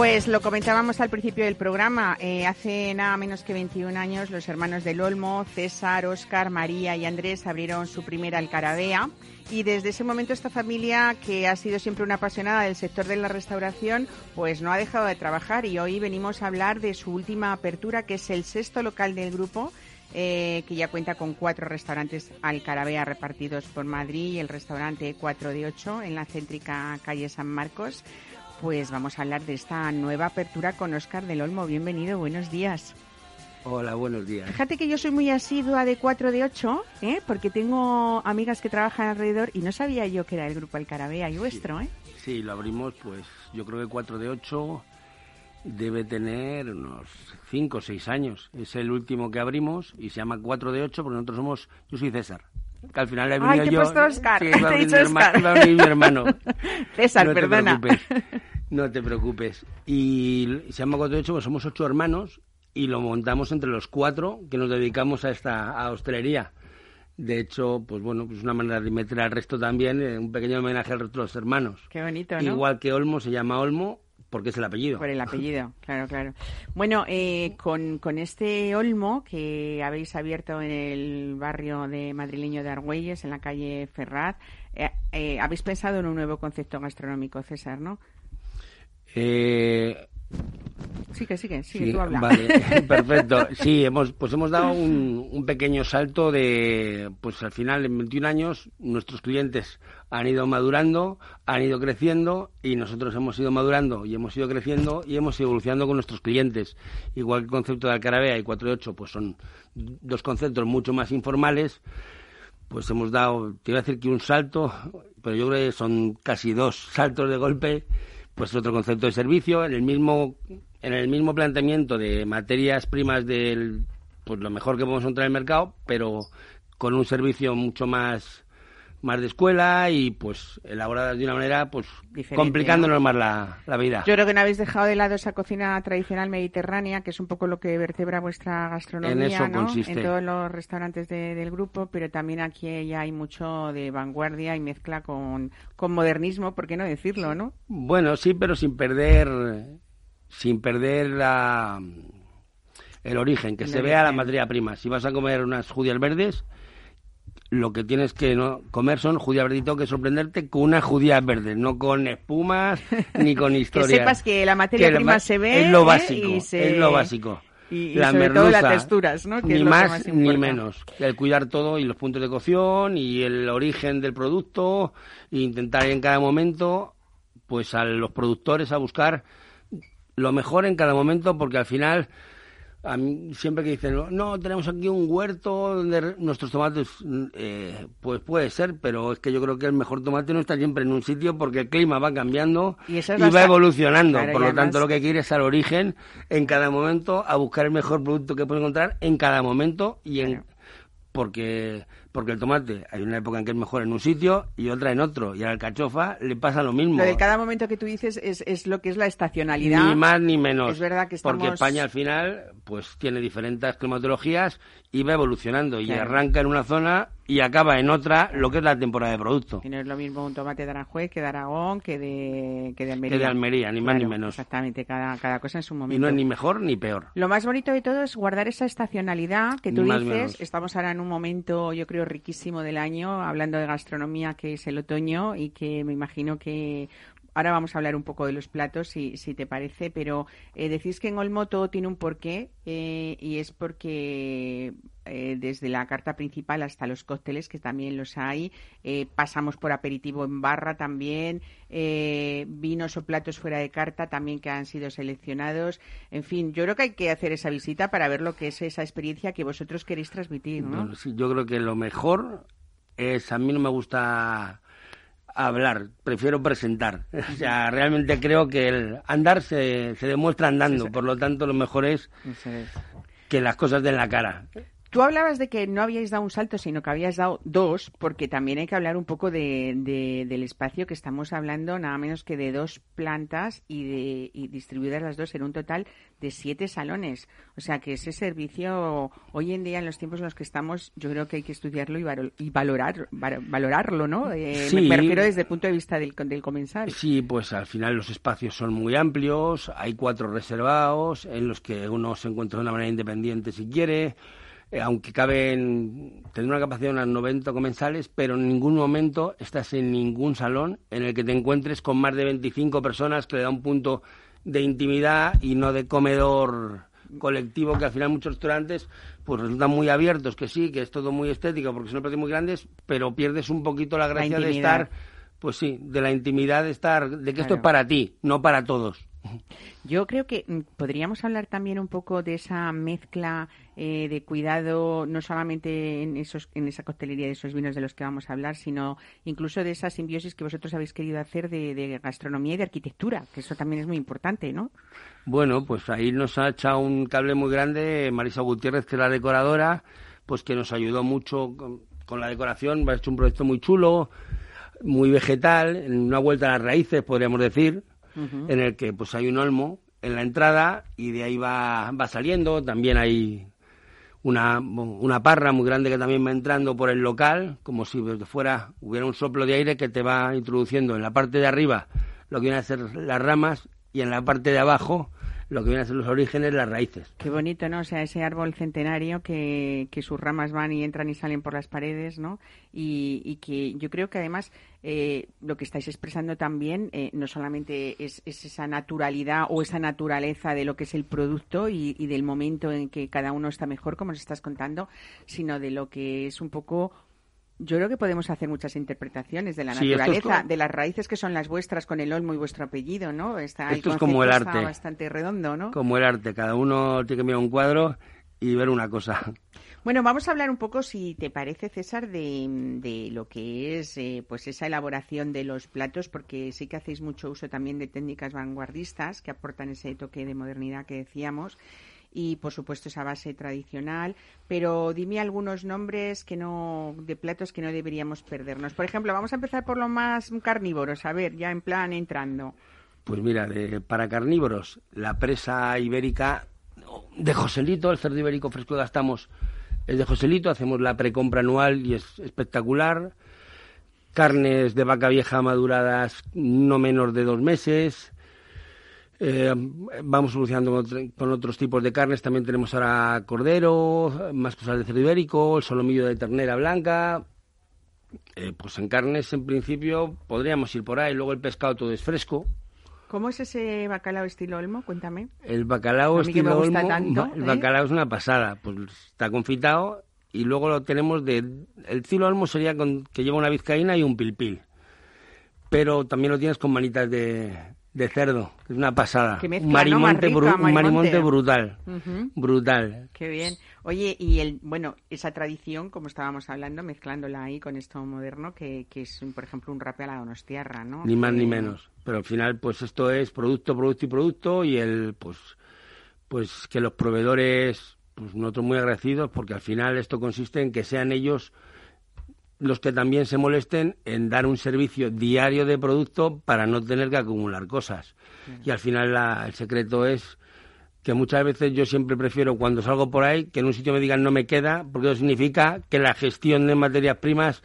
Speaker 1: Pues lo comentábamos al principio del programa. Eh, hace nada menos que 21 años, los hermanos del Olmo, César, Óscar, María y Andrés abrieron su primera alcarabea. Y desde ese momento esta familia, que ha sido siempre una apasionada del sector de la restauración, pues no ha dejado de trabajar. Y hoy venimos a hablar de su última apertura, que es el sexto local del grupo, eh, que ya cuenta con cuatro restaurantes Alcarabea repartidos por Madrid y el restaurante 4 de 8 en la céntrica calle San Marcos pues vamos a hablar de esta nueva apertura con Óscar del Olmo. Bienvenido, buenos días.
Speaker 5: Hola, buenos días.
Speaker 1: Fíjate que yo soy muy asidua de 4 de 8, ¿eh? porque tengo amigas que trabajan alrededor y no sabía yo que era el grupo Alcarabea y vuestro,
Speaker 5: sí.
Speaker 1: ¿eh?
Speaker 5: Sí, lo abrimos, pues yo creo que 4 de 8 debe tener unos 5 o 6 años. Es el último que abrimos y se llama 4 de 8 porque nosotros somos, yo soy César. Que al final he venido
Speaker 1: Ay,
Speaker 5: yo.
Speaker 1: puesto Oscar.
Speaker 5: Sí,
Speaker 1: Te
Speaker 5: iba a
Speaker 1: he
Speaker 5: venir
Speaker 1: dicho
Speaker 5: mi herma-
Speaker 1: Oscar.
Speaker 5: a venir mi hermano.
Speaker 1: César,
Speaker 5: no
Speaker 1: perdona.
Speaker 5: Te preocupes, no te preocupes. Y se llama 48, pues somos ocho hermanos y lo montamos entre los cuatro que nos dedicamos a esta a hostelería. De hecho, pues bueno, pues una manera de meter al resto también, eh, un pequeño homenaje al resto de los hermanos.
Speaker 1: Qué bonito, ¿no?
Speaker 5: Igual que Olmo se llama Olmo porque es el apellido.
Speaker 1: Por el apellido, claro, claro. Bueno, eh, con, con este Olmo que habéis abierto en el barrio de madrileño de Argüelles, en la calle Ferraz, eh, eh, habéis pensado en un nuevo concepto gastronómico, César, ¿no?
Speaker 5: Eh,
Speaker 1: Sigue, sigue, sigue,
Speaker 5: Sí,
Speaker 1: tú habla.
Speaker 5: Vale, perfecto. Sí, hemos, pues hemos dado un, un pequeño salto de, pues al final en 21 años nuestros clientes han ido madurando, han ido creciendo y nosotros hemos ido madurando y hemos ido creciendo y hemos ido evolucionando con nuestros clientes. Igual que el concepto de Alcarabea y 4 y 8, pues son dos conceptos mucho más informales. Pues hemos dado, te iba a decir que un salto, pero yo creo que son casi dos saltos de golpe pues otro concepto de servicio en el mismo en el mismo planteamiento de materias primas del pues lo mejor que podemos encontrar en el mercado pero con un servicio mucho más más de escuela y pues elaboradas de una manera pues complicándonos más la, la, vida.
Speaker 1: Yo creo que no habéis dejado de lado esa cocina tradicional mediterránea, que es un poco lo que vertebra vuestra gastronomía,
Speaker 5: en eso
Speaker 1: ¿no?
Speaker 5: Consiste.
Speaker 1: En todos los restaurantes del grupo, pero también aquí ya hay mucho de vanguardia y mezcla con, con modernismo, ¿por qué no decirlo, no?
Speaker 5: Bueno, sí, pero sin perder sin perder la el origen, que se vea la materia prima. Si vas a comer unas judías verdes, lo que tienes que no comer son judías verdes y tengo que sorprenderte con unas judías verdes, no con espumas ni con historias.
Speaker 1: que sepas que la materia prima se ve
Speaker 5: es lo básico, es lo básico.
Speaker 1: Y, la sobre todo las texturas, ¿no?
Speaker 5: ni más, ni menos. El cuidar todo y los puntos de cocción y el origen del producto e intentar en cada momento, pues a los productores a buscar lo mejor en cada momento porque al final a mí, siempre que dicen, no, tenemos aquí un huerto donde nuestros tomates, eh, pues puede ser, pero es que yo creo que el mejor tomate no está siempre en un sitio porque el clima va cambiando y, va evolucionando. Por lo tanto, lo que quiere es al origen en cada momento, a buscar el mejor producto que puede encontrar en cada momento y en, porque porque el tomate hay una época en que es mejor en un sitio y otra en otro y a la alcachofa le pasa lo mismo.
Speaker 1: Lo de cada momento que tú dices es, es lo que es la estacionalidad.
Speaker 5: Ni más ni menos.
Speaker 1: Es verdad que
Speaker 5: Porque España al final pues tiene diferentes climatologías y va evolucionando y arranca en una zona y acaba en otra lo que es la temporada de producto.
Speaker 1: Y no es lo mismo un tomate de Aranjuez que de Aragón que de, que de Almería.
Speaker 5: Que de Almería, ni más ni menos.
Speaker 1: Exactamente, cada, cada cosa en su momento.
Speaker 5: Y no es ni mejor ni peor.
Speaker 1: Lo más bonito de todo es guardar esa estacionalidad que tú dices. Estamos ahora en un momento, yo creo, riquísimo del año, hablando de gastronomía, que es el otoño y que me imagino que ahora vamos a hablar un poco de los platos, si, si te parece, pero eh, decís que en Olmo todo tiene un porqué eh, y es porque eh, desde la carta principal hasta los cócteles, que también los hay, eh, pasamos por aperitivo en barra también, vinos o platos fuera de carta también que han sido seleccionados. En fin, yo creo que hay que hacer esa visita para ver lo que es esa experiencia que vosotros queréis transmitir, ¿no?
Speaker 5: yo creo que lo mejor es, a mí no me gusta hablar, prefiero presentar. O sea, realmente creo que el andar se, se demuestra andando, por lo tanto lo mejor es que las cosas den la cara.
Speaker 1: Tú hablabas de que no habíais dado un salto, sino que habías dado dos, porque también hay que hablar un poco de, del espacio que estamos hablando, nada menos que de dos plantas y, de, y distribuidas las dos en un total de siete salones. O sea que ese servicio, hoy en día, en los tiempos en los que estamos, yo creo que hay que estudiarlo y, valorar, valorarlo, ¿no? Eh, me, refiero desde el punto de vista del, del comensal.
Speaker 5: Sí, pues al final los espacios son muy amplios, hay cuatro reservados en los que uno se encuentra de una manera independiente si quiere eh, aunque caben, tener una capacidad de unas 90 comensales, pero en ningún momento estás en ningún salón en el que te encuentres con más de 25 personas que le da un punto de intimidad y no de comedor colectivo que al final muchos restaurantes pues resultan muy abiertos, que sí, que es todo muy estético porque son precios muy grandes, pero pierdes un poquito la gracia de estar, pues sí, de la intimidad de estar, de que esto es para ti, no para todos.
Speaker 1: Yo creo que mm, podríamos hablar también un poco de esa mezcla eh, de cuidado, no solamente en, esos, en esa coctelería de esos vinos de los que vamos a hablar, sino incluso de esa simbiosis que vosotros habéis querido hacer de, gastronomía y de arquitectura, que eso también es muy importante, ¿no?
Speaker 5: Bueno, pues ahí nos ha echado un cable muy grande Marisa Gutiérrez, que es la decoradora, pues que nos ayudó mucho con, la decoración, ha hecho un proyecto muy chulo, muy vegetal, en una vuelta a las raíces, podríamos decir, en el que pues hay un olmo en la entrada y de ahí va, va saliendo. También hay una, una parra muy grande que también va entrando por el local, como si fuera hubiera un soplo de aire que te va introduciendo en la parte de arriba lo que vienen a ser las ramas y en la parte de abajo lo que vienen a ser los orígenes, las raíces.
Speaker 1: Qué bonito, ¿no? O sea, ese árbol centenario que, que sus ramas van y entran y salen por las paredes, ¿no? Y, que yo creo que además eh, lo que estáis expresando también eh, no solamente es, esa naturalidad o esa naturaleza de lo que es el producto y, y del momento en que cada uno está mejor, como nos estás contando, sino de lo que es un poco yo creo que podemos hacer muchas interpretaciones de la naturaleza, de las raíces que son las vuestras con el olmo y vuestro apellido, ¿no?
Speaker 5: Está, esto es como el arte.
Speaker 1: bastante redondo, ¿no?
Speaker 5: Como el arte, cada uno tiene que mirar un cuadro y ver una cosa.
Speaker 1: Bueno, vamos a hablar un poco, si te parece, César, de, lo que es eh, pues esa elaboración de los platos, porque sí que hacéis mucho uso también de técnicas vanguardistas que aportan ese toque de modernidad que decíamos. Y por supuesto esa base tradicional, pero dime algunos nombres que no de platos que no deberíamos perdernos. Por ejemplo, vamos a empezar por lo más carnívoros, a ver, ya en plan entrando.
Speaker 5: Pues mira, para carnívoros, la presa ibérica de Joselito, el cerdo ibérico fresco que gastamos es de Joselito, hacemos la precompra anual y es espectacular. Carnes de vaca vieja maduradas no menos de dos meses. Eh, vamos solucionando con, otros tipos de carnes. También tenemos ahora cordero, más cosas de cerdo ibérico, el solomillo de ternera blanca. Eh, pues en carnes, en principio, podríamos ir por ahí. Luego el pescado todo es fresco.
Speaker 1: ¿Cómo es ese bacalao estilo Olmo? Cuéntame.
Speaker 5: El bacalao estilo Olmo, el ¿eh? bacalao es una pasada. Pues está confitado y luego lo tenemos de... El estilo Olmo sería con, que lleva una vizcaína y un pilpil. Pero también lo tienes con manitas de, de cerdo, es una pasada. un marimonte, brutal, brutal.
Speaker 1: Qué bien. Oye, y el, bueno, esa tradición, como estábamos hablando, mezclándola ahí con esto moderno, que, que es, por ejemplo, un rape a la donostiarra, ¿no?
Speaker 5: Ni más ni menos. Pero al final, pues esto es producto, producto y producto, y el, pues, pues que los proveedores, pues nosotros muy agradecidos, porque al final esto consiste en que sean ellos los que también se molesten en dar un servicio diario de producto para no tener que acumular cosas. Y al final el secreto es que muchas veces yo siempre prefiero cuando salgo por ahí que en un sitio me digan no me queda, porque eso significa que la gestión de materias primas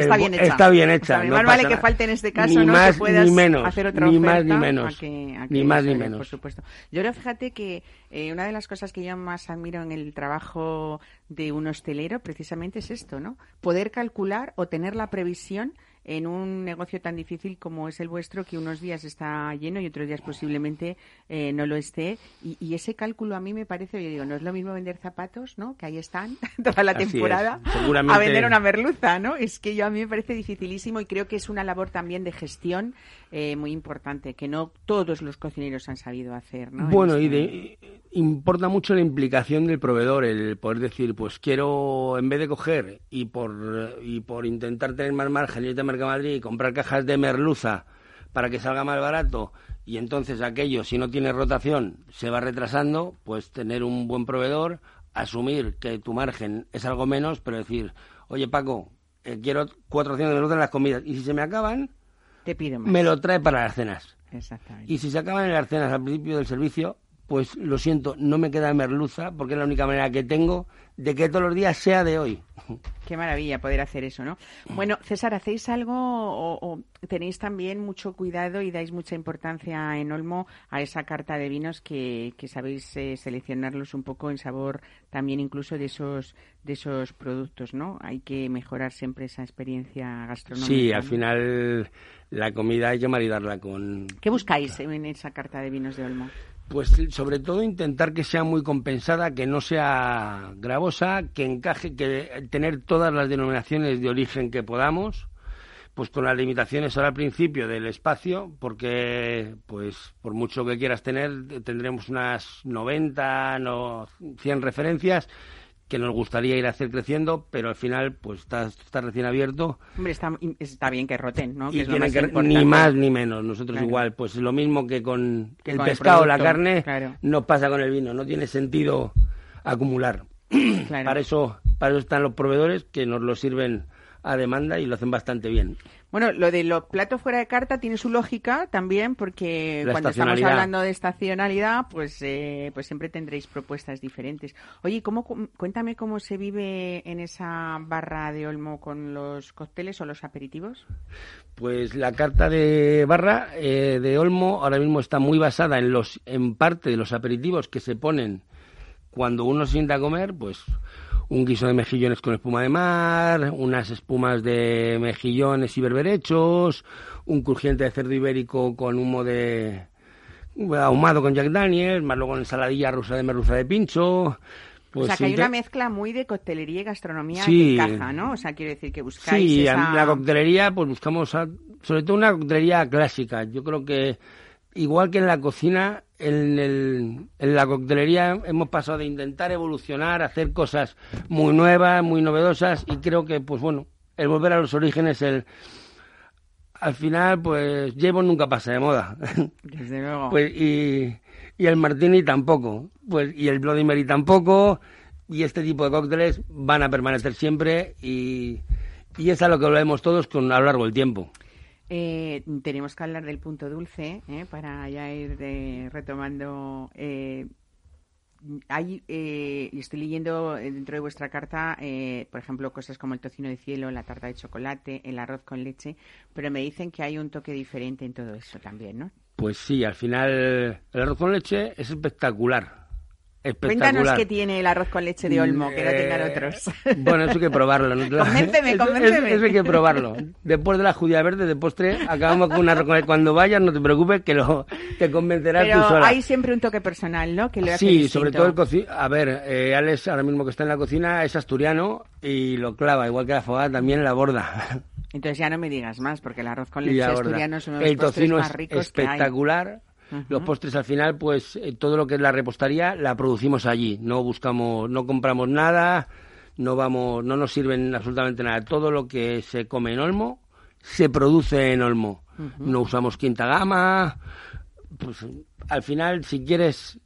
Speaker 1: está bien hecha.
Speaker 5: Está bien hecha.
Speaker 1: más vale que falte en este caso,
Speaker 5: ni
Speaker 1: ¿no?
Speaker 5: Más,
Speaker 1: que puedas
Speaker 5: ni menos,
Speaker 1: hacer otra
Speaker 5: ni
Speaker 1: oferta
Speaker 5: más ni menos. ni más ni menos.
Speaker 1: Por supuesto. Yo creo, fíjate que eh, una de las cosas que yo más admiro en el trabajo de un hostelero precisamente es esto, ¿no? Poder calcular o tener la previsión en un negocio tan difícil como es el vuestro, que unos días está lleno y otros días posiblemente eh, no lo esté. Y, ese cálculo a mí me parece, yo digo, no es lo mismo vender zapatos, ¿no? Que ahí están toda la temporada, a vender una merluza, ¿no? Es que yo a mí me parece dificilísimo y creo que es una labor también de gestión eh, muy importante, que no todos los cocineros han sabido hacer, ¿no?
Speaker 5: Bueno, y este de, importa mucho la implicación del proveedor, el poder decir, pues quiero, en vez de coger y por, y por intentar tener más margen, irte a Mercamadrid y comprar cajas de merluza para que salga más barato, y entonces aquello, si no tiene rotación, se va retrasando, pues tener un buen proveedor, asumir que tu margen es algo menos, pero decir, oye Paco, eh, quiero 400 de merluza en las comidas, y si se me acaban,
Speaker 1: Te pido
Speaker 5: me lo trae para las cenas.
Speaker 1: Exactamente.
Speaker 5: Y si se acaban en las cenas al principio del servicio, pues lo siento, no me queda merluza porque es la única manera que tengo de que todos los días sea de hoy.
Speaker 1: Qué maravilla poder hacer eso, ¿no? Bueno, César, ¿hacéis algo o, tenéis también mucho cuidado y dais mucha importancia en Olmo a esa carta de vinos que, sabéis eh, seleccionarlos un poco en sabor también incluso de esos de esos productos, ¿no? Hay que mejorar siempre esa experiencia gastronómica.
Speaker 5: Sí, al final la comida hay que maridarla con...
Speaker 1: ¿Qué buscáis en esa carta de vinos de Olmo?
Speaker 5: Pues sobre todo intentar que sea muy compensada, que no sea gravosa, que encaje, que tener todas las denominaciones de origen que podamos, pues con las limitaciones ahora al principio del espacio, porque pues por mucho que quieras tener, tendremos unas 90, no 100 referencias que nos gustaría ir a hacer creciendo, pero al final pues está, está recién abierto.
Speaker 1: Hombre, está, está bien que roten, ¿no?
Speaker 5: y que, ni más ni menos. Nosotros igual, pues lo mismo que con el pescado, la carne, no pasa con el vino. No tiene sentido acumular. Para eso, para eso están los proveedores que nos lo sirven a demanda y lo hacen bastante bien.
Speaker 1: Bueno, lo de los platos fuera de carta tiene su lógica también, porque cuando estamos hablando de estacionalidad, pues, eh, pues siempre tendréis propuestas diferentes. Oye, ¿cómo, cuéntame cómo se vive en esa barra de Olmo con los cócteles o los aperitivos.
Speaker 5: Pues la carta de barra eh, de Olmo ahora mismo está muy basada en los, en parte de los aperitivos que se ponen cuando uno se sienta a comer, pues un guiso de mejillones con espuma de mar, unas espumas de mejillones y berberechos, un crujiente de cerdo ibérico con humo de ahumado con Jack Daniels, más luego ensaladilla rusa de merluza de pincho.
Speaker 1: Pues o sea, que hay una mezcla muy de coctelería y gastronomía sí. que encaja, ¿no? O sea, quiero decir que buscáis
Speaker 5: Sí,
Speaker 1: esa...
Speaker 5: la coctelería, pues buscamos sobre todo una coctelería clásica. Yo creo que igual que en la cocina, en, el, en la coctelería hemos pasado de intentar evolucionar, hacer cosas muy nuevas, muy novedosas y creo que, pues bueno, el volver a los orígenes, el al final, pues llevo nunca pasa de moda.
Speaker 1: Desde luego.
Speaker 5: pues, y, Y el martini tampoco. Pues, y el Bloody Mary tampoco. Y este tipo de cócteles van a permanecer siempre y, y es a lo que hablamos todos con, a lo largo del tiempo.
Speaker 1: Eh, tenemos que hablar del punto dulce eh, para ya ir eh, retomando. Eh, hay, estoy leyendo dentro de vuestra carta, por ejemplo, cosas como el tocino de cielo, la tarta de chocolate, el arroz con leche, pero me dicen que hay un toque diferente en todo eso también, ¿no?
Speaker 5: Pues sí, al final el arroz con leche es espectacular.
Speaker 1: Cuéntanos qué tiene el arroz con leche de Olmo, que no tengan
Speaker 5: eh,
Speaker 1: otros.
Speaker 5: Bueno, eso hay que probarlo.
Speaker 1: ¿no? convénceme, convénceme.
Speaker 5: Eso, hay que probarlo. Después de la judía verde, de postre, acabamos con un arroz con leche. Cuando vayas, no te preocupes, que lo, te convencerás
Speaker 1: Pero
Speaker 5: tú sola.
Speaker 1: hay siempre un toque personal, ¿no? Que lo
Speaker 5: sí, sobre todo el cocina. A ver, eh, Alex, ahora mismo que está en la cocina, es asturiano y lo clava, igual que la fogata, también la borda.
Speaker 1: Entonces ya no me digas más, porque el arroz con leche asturiano es uno de los
Speaker 5: el más
Speaker 1: ricos
Speaker 5: espectacular. Los postres al final, pues eh, todo lo que es la repostería la producimos allí. No buscamos, no compramos nada, no vamos, no nos sirven absolutamente nada. Todo lo que se come en Olmo se produce en Olmo. No usamos quinta gama. Pues al final, si quieres,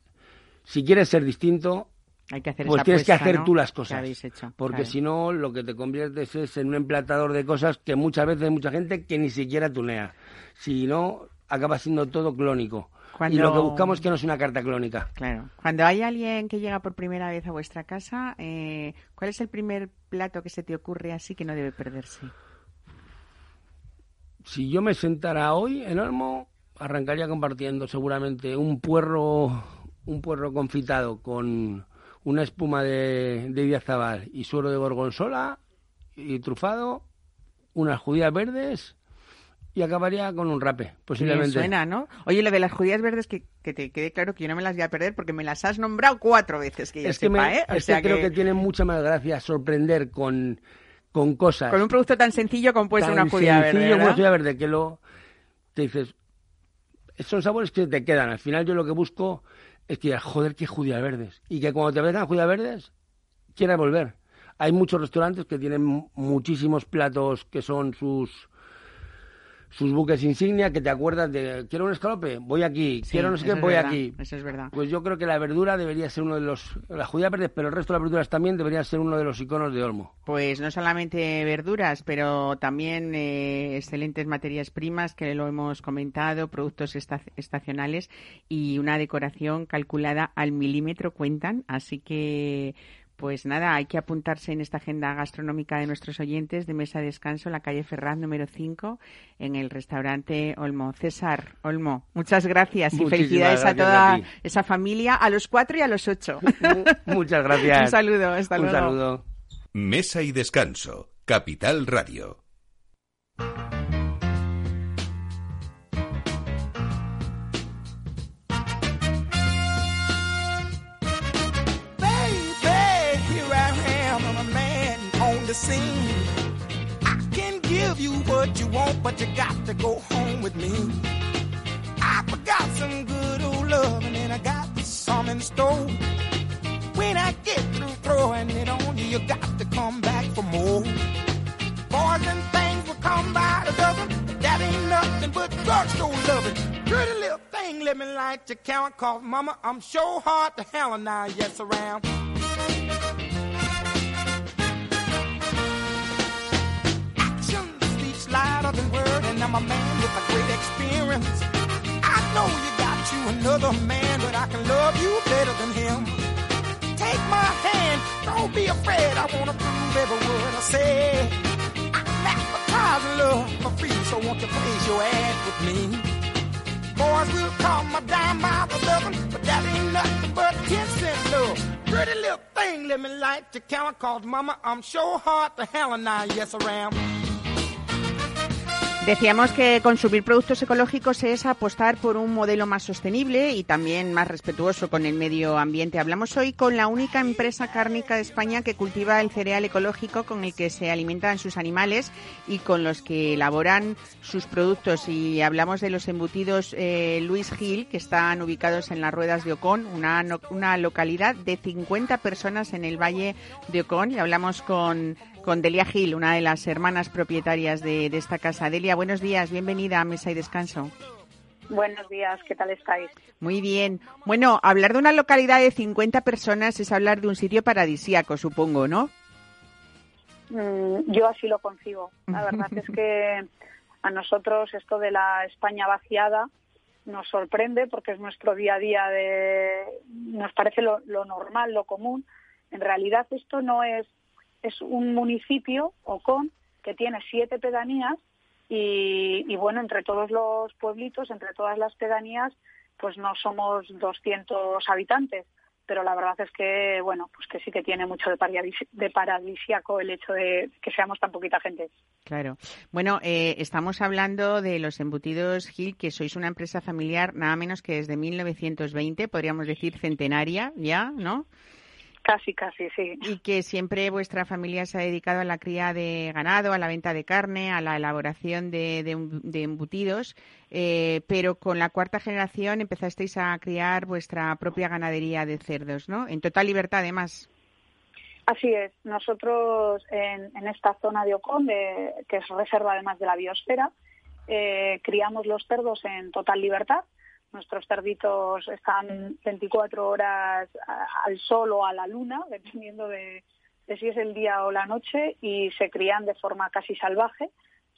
Speaker 5: si quieres ser distinto, pues tienes que hacer tú las cosas. porque si no, lo que te conviertes es en un emplatador de cosas que muchas veces hay mucha gente que ni siquiera tunea. Si no, acaba siendo todo clónico. Y lo que buscamos es que no sea una carta clónica.
Speaker 1: Claro. Cuando hay alguien que llega por primera vez a vuestra casa, eh, ¿cuál es el primer plato que se te ocurre así que no debe perderse?
Speaker 5: Si yo me sentara hoy en Olmo, arrancaría compartiendo seguramente un puerro, un puerro confitado con una espuma de, de y suero de gorgonzola y trufado, unas judías verdes y acabaría con un rape, posiblemente.
Speaker 1: suena, ¿no? Oye, lo de las judías verdes, que, que, te quede claro que yo no me las voy a perder porque me las has nombrado cuatro veces, que
Speaker 5: es
Speaker 1: que
Speaker 5: ¿eh? O sea creo que... tiene mucha más gracia sorprender con, con cosas.
Speaker 1: Con un producto tan sencillo como puede ser una judía verde.
Speaker 5: sencillo como una judía verde, que lo. Te dices. Son sabores que te quedan. Al final, yo lo que busco es que, joder, qué judías verdes. Y que cuando te vengan judías verdes, quieras volver. Hay muchos restaurantes que tienen muchísimos platos que son sus sus buques insignia que te acuerdas de quiero un escalope, voy aquí, quiero no sé qué, voy aquí.
Speaker 1: Eso es verdad.
Speaker 5: Pues yo creo que la verdura debería ser uno de los las judías verdes, pero el resto de las verduras también debería ser uno de los iconos de Olmo.
Speaker 1: Pues no solamente verduras, pero también eh, excelentes materias primas que lo hemos comentado, productos estacionales y una decoración calculada al milímetro cuentan, así que pues nada, hay que apuntarse en esta agenda gastronómica de nuestros oyentes de Mesa de Descanso en la calle Ferraz número 5 en el restaurante Olmo. César Olmo, muchas gracias y felicidades a toda esa familia, a los cuatro y a los ocho.
Speaker 5: muchas gracias.
Speaker 1: Un saludo, hasta
Speaker 5: Un saludo.
Speaker 2: Mesa y Descanso, Capital Radio.
Speaker 6: The scene. I can give you what you want, but you got to go home with me. I forgot some good old love, and then I got some in store. When I get through throwing it on you, you got to come back for more. Boys and things will come by the dozen, that ain't nothing but drugstore loving. Pretty little thing, let me light your count, cause mama, I'm sure hard to hell now, yes, around. Word, and I'm a man with a great experience. I know you got you another man, but I can love you better than him. Take my hand, don't be afraid. I wanna prove every word I say. I'm advertising love for free, so won't you place your ad with me? Boys will call my dime by the dozen, but that ain't nothing but ten cent love. Pretty little thing, let me light your count, cause mama, I'm sure hard to hell and I, yes I am.
Speaker 1: Decíamos que consumir productos ecológicos es apostar por un modelo más sostenible y también más respetuoso con el medio ambiente. Hablamos hoy con la única empresa cárnica de España que cultiva el cereal ecológico con el que se alimentan sus animales y con los que elaboran sus productos. Y hablamos de los embutidos eh, Luis Gil, que están ubicados en las Ruedas de Ocón, una, una localidad de 50 personas en el Valle de Ocón. Y hablamos con con Delia Gil, una de las hermanas propietarias de, esta casa. Delia, buenos días, bienvenida a Mesa y Descanso.
Speaker 7: Buenos días, ¿qué tal estáis?
Speaker 1: Muy bien. Bueno, hablar de una localidad de 50 personas es hablar de un sitio paradisíaco, supongo, ¿no?
Speaker 7: Mm, yo así lo concibo. La verdad es que a nosotros esto de la España vaciada nos sorprende porque es nuestro día a día de nos parece lo, normal, lo común. En realidad esto no es es un municipio Ocon que tiene siete pedanías y, y, bueno entre todos los pueblitos, entre todas las pedanías, pues no somos 200 habitantes pero la verdad es que, bueno, pues que sí que tiene mucho de, de paradisiaco el hecho de que seamos tan poquita gente.
Speaker 1: Claro. Bueno, eh, estamos hablando de los embutidos Gil, que sois una empresa familiar nada menos que desde 1920, podríamos decir centenaria ya, ¿no?
Speaker 7: Casi, casi, sí.
Speaker 1: Y que siempre vuestra familia se ha dedicado a la cría de ganado, a la venta de carne, a la elaboración de, embutidos, eh, pero con la cuarta generación empezasteis a criar vuestra propia ganadería de cerdos, ¿no? En total libertad, además.
Speaker 7: Así es. Nosotros en, esta zona de Ocon, que es reserva además de la biosfera, eh, criamos los cerdos en total libertad Nuestros cerditos están 24 horas al sol o a la luna, dependiendo de, si es el día o la noche, y se crían de forma casi salvaje,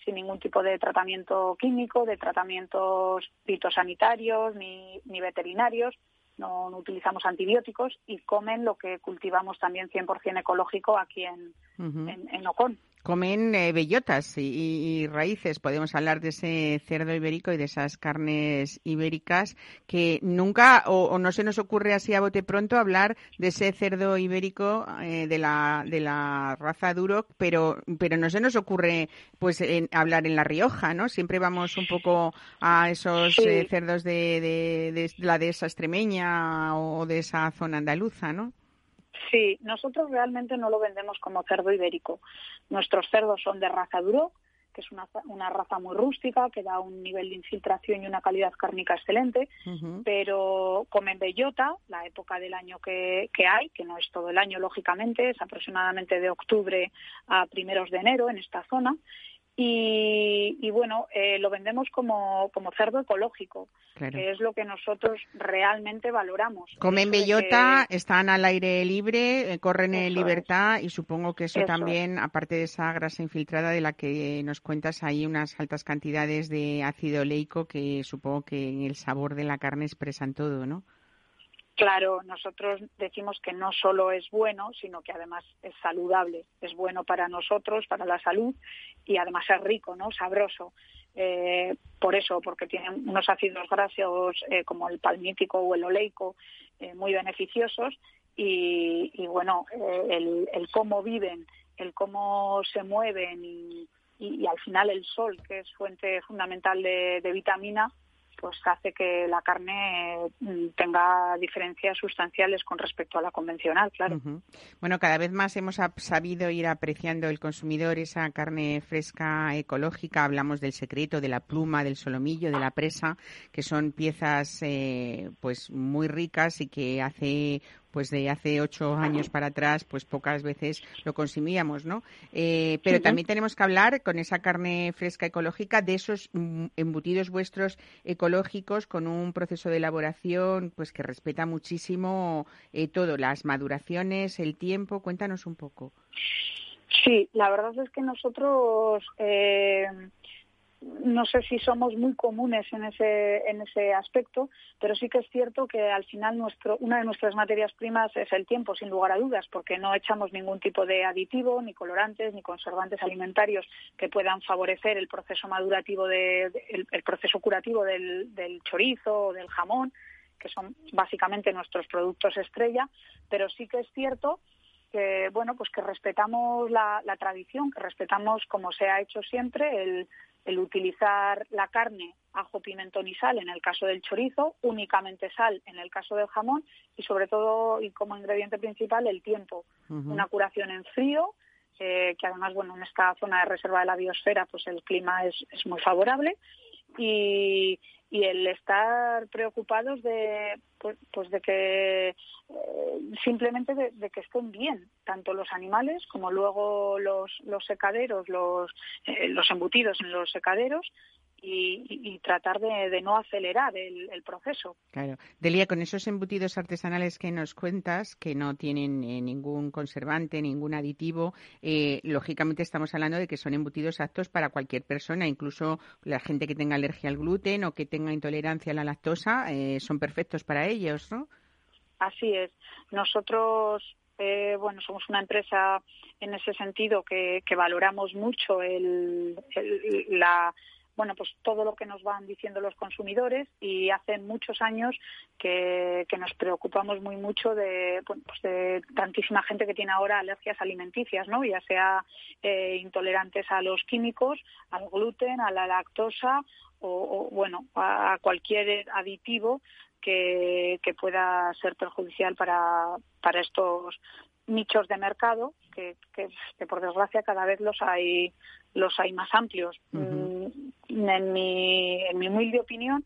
Speaker 7: sin ningún tipo de tratamiento químico, de tratamientos fitosanitarios ni, ni veterinarios. No, utilizamos antibióticos y comen lo que cultivamos también 100% ecológico aquí en, en, en Ocón
Speaker 1: comen eh, bellotas y, raíces. Podemos hablar de ese cerdo ibérico y de esas carnes ibéricas que nunca o, no se nos ocurre así a bote pronto hablar de ese cerdo ibérico eh, de la de la raza Duroc, pero pero no se nos ocurre pues en, hablar en La Rioja, ¿no? Siempre vamos un poco a esos eh, cerdos de, de, de la dehesa extremeña o de esa zona andaluza, ¿no?
Speaker 7: Sí, nosotros realmente no lo vendemos como cerdo ibérico. Nuestros cerdos son de raza duro, que es una, una, raza muy rústica, que da un nivel de infiltración y una calidad cárnica excelente, pero comen bellota, la época del año que, que, hay, que no es todo el año, lógicamente, es aproximadamente de octubre a primeros de enero en esta zona, y, bueno, eh, lo vendemos como, como cerdo ecológico, que es lo que nosotros realmente valoramos.
Speaker 1: Comen bellota, están al aire libre, eh, corren en libertad y supongo que eso, también, aparte de esa grasa infiltrada de la que nos cuentas, hay unas altas cantidades de ácido oleico que supongo que en el sabor de la carne expresan todo, ¿no?
Speaker 7: Claro, nosotros decimos que no solo es bueno, sino que además es saludable. Es bueno para nosotros, para la salud y además es rico, ¿no? Sabroso. Eh, por eso, porque tiene unos ácidos grasos eh, como el palmítico o el oleico eh, muy beneficiosos y, bueno, el, cómo viven, el cómo se mueven y, al final el sol, que es fuente fundamental de vitamina, pues hace que la carne mm, tenga diferencias sustanciales con respecto a la convencional, claro.
Speaker 1: Bueno, cada vez más hemos sabido ir apreciando el consumidor esa carne fresca ecológica. Hablamos del secreto, de la pluma, del solomillo, de la presa, que son piezas eh, pues muy ricas y que hace pues de hace ocho años para atrás, pues pocas veces lo consumíamos, ¿no? Eh, pero también tenemos que hablar con esa carne fresca ecológica de esos mm, embutidos vuestros ecológicos con un proceso de elaboración, pues que respeta muchísimo eh, todo, las maduraciones, el tiempo. Cuéntanos un poco.
Speaker 7: Sí, la verdad es que nosotros eh, no sé si somos muy comunes en ese, en ese aspecto, pero sí que es cierto que al final nuestro, una de nuestras materias primas es el tiempo, sin lugar a dudas, porque no echamos ningún tipo de aditivo, ni colorantes, ni conservantes alimentarios que puedan favorecer el proceso madurativo, de, el, proceso curativo del, del chorizo o del jamón, que son básicamente nuestros productos estrella, pero sí que es cierto que bueno pues que respetamos la, la, tradición, que respetamos como se ha hecho siempre el, el utilizar la carne, ajo, pimentón y sal en el caso del chorizo, únicamente sal en el caso del jamón y sobre todo y como ingrediente principal el tiempo, una curación en frío eh, que además bueno en esta zona de reserva de la biosfera pues el clima es, es muy favorable y, y el estar preocupados de pues, pues de que eh, simplemente de, que estén bien tanto los animales como luego los, los secaderos los, eh, los embutidos en los secaderos y, tratar de, no acelerar el, proceso.
Speaker 1: Claro. Delia, con esos embutidos artesanales que nos cuentas, que no tienen eh, ningún conservante, ningún aditivo, eh, lógicamente estamos hablando de que son embutidos aptos para cualquier persona, incluso la gente que tenga alergia al gluten o que tenga intolerancia a la lactosa, eh, son perfectos para ellos, ¿no?
Speaker 7: Así es. Nosotros eh, bueno, somos una empresa en ese sentido que, valoramos mucho el, la, bueno, pues todo lo que nos van diciendo los consumidores y hace muchos años que, nos preocupamos muy mucho de, pues de tantísima gente que tiene ahora alergias alimenticias, ¿no? Ya sea eh, intolerantes a los químicos, al gluten, a la lactosa o, bueno, a cualquier aditivo que, pueda ser perjudicial para, para estos nichos de mercado que, por desgracia cada vez los hay los hay más amplios en mi en mi humilde opinión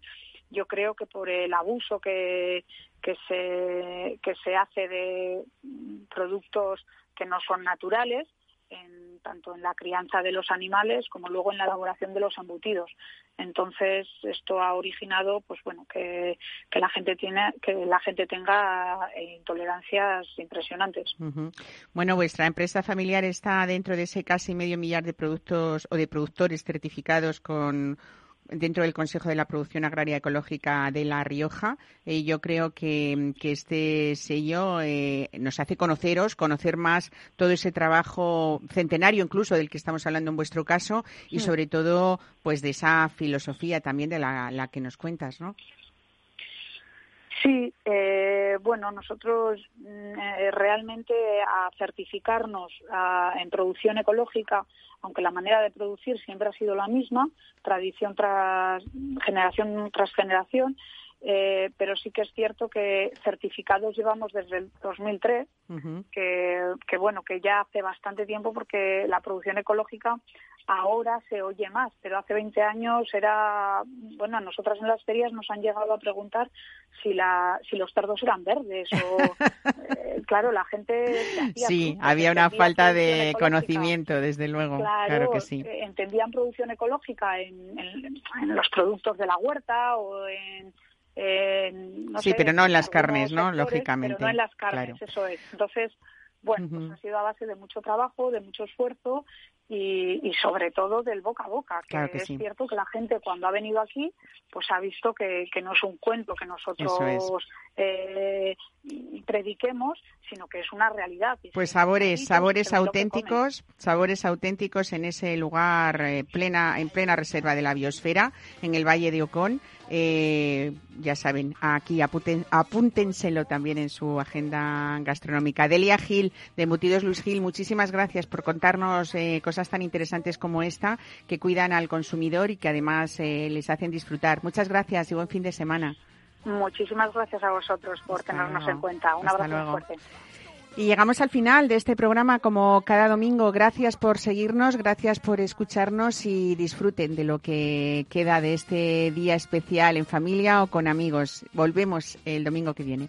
Speaker 7: yo creo que por el abuso que, que se que se hace de productos que no son naturales en, tanto en la crianza de los animales como luego en la elaboración de los embutidos. Entonces esto ha originado, pues bueno, que, la gente tiene, que la gente tenga eh, intolerancias impresionantes.
Speaker 1: Bueno, vuestra empresa familiar está dentro de ese casi medio millar de productos o de productores certificados con dentro del Consejo de la Producción Agraria Ecológica de La Rioja. y yo creo que, este sello eh, nos hace conoceros, conocer más todo ese trabajo centenario incluso del que estamos hablando en vuestro caso y sobre todo pues de esa filosofía también de la, que nos cuentas, ¿no?
Speaker 7: Sí, eh, bueno, nosotros mm, eh, realmente a certificarnos en producción ecológica aunque la manera de producir siempre ha sido la misma, tradición tras generación tras generación, eh, pero sí que es cierto que certificados llevamos desde el 2003, que, que bueno, que ya hace bastante tiempo porque la producción ecológica ahora se oye más, pero hace 20 años era, bueno, a nosotras en las ferias nos han llegado a preguntar si la si los cerdos eran verdes o eh, claro, la gente
Speaker 1: Sí, había una falta de conocimiento, desde luego, claro, que sí.
Speaker 7: Eh, entendían producción ecológica en, los productos de la huerta o en
Speaker 1: sí, pero no en las carnes, ¿no? Lógicamente.
Speaker 7: Pero no en las carnes, eso es. Entonces, bueno, pues ha sido a base de mucho trabajo, de mucho esfuerzo y, sobre todo del boca a boca. Que, es cierto que la gente cuando ha venido aquí, pues ha visto que, no es un cuento que nosotros eh, prediquemos, sino que es una realidad.
Speaker 1: Pues sabores, sabores auténticos, sabores auténticos en ese lugar eh, plena, en plena reserva de la biosfera, en el Valle de Ocón. Eh, ya saben, aquí apúntenselo también en su agenda gastronómica. Delia Gil, de Mutidos Luis Gil, muchísimas gracias por contarnos eh, cosas tan interesantes como esta, que cuidan al consumidor y que además eh, les hacen disfrutar. Muchas gracias y buen fin de semana.
Speaker 7: Muchísimas gracias a vosotros por tenernos en cuenta. Un abrazo fuerte.
Speaker 1: Y llegamos al final de este programa como cada domingo. Gracias por seguirnos, gracias por escucharnos y disfruten de lo que queda de este día especial en familia o con amigos. Volvemos el domingo que viene.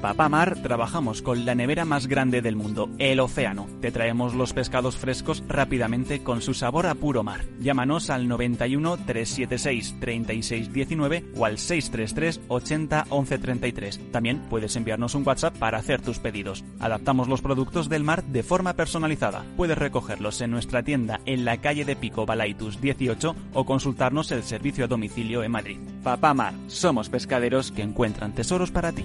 Speaker 8: Papamar trabajamos con la nevera más grande del mundo, el océano. Te traemos los pescados frescos rápidamente con su sabor a puro mar. Llámanos al 91 376 3619 o al 633 80 11 33. También puedes enviarnos un WhatsApp para hacer tus pedidos. Adaptamos los productos del mar de forma personalizada. Puedes recogerlos en nuestra tienda en la calle de Pico Balaitus 18 o consultarnos el servicio a domicilio en Madrid. Papamar, somos pescaderos que encuentran tesoros para ti.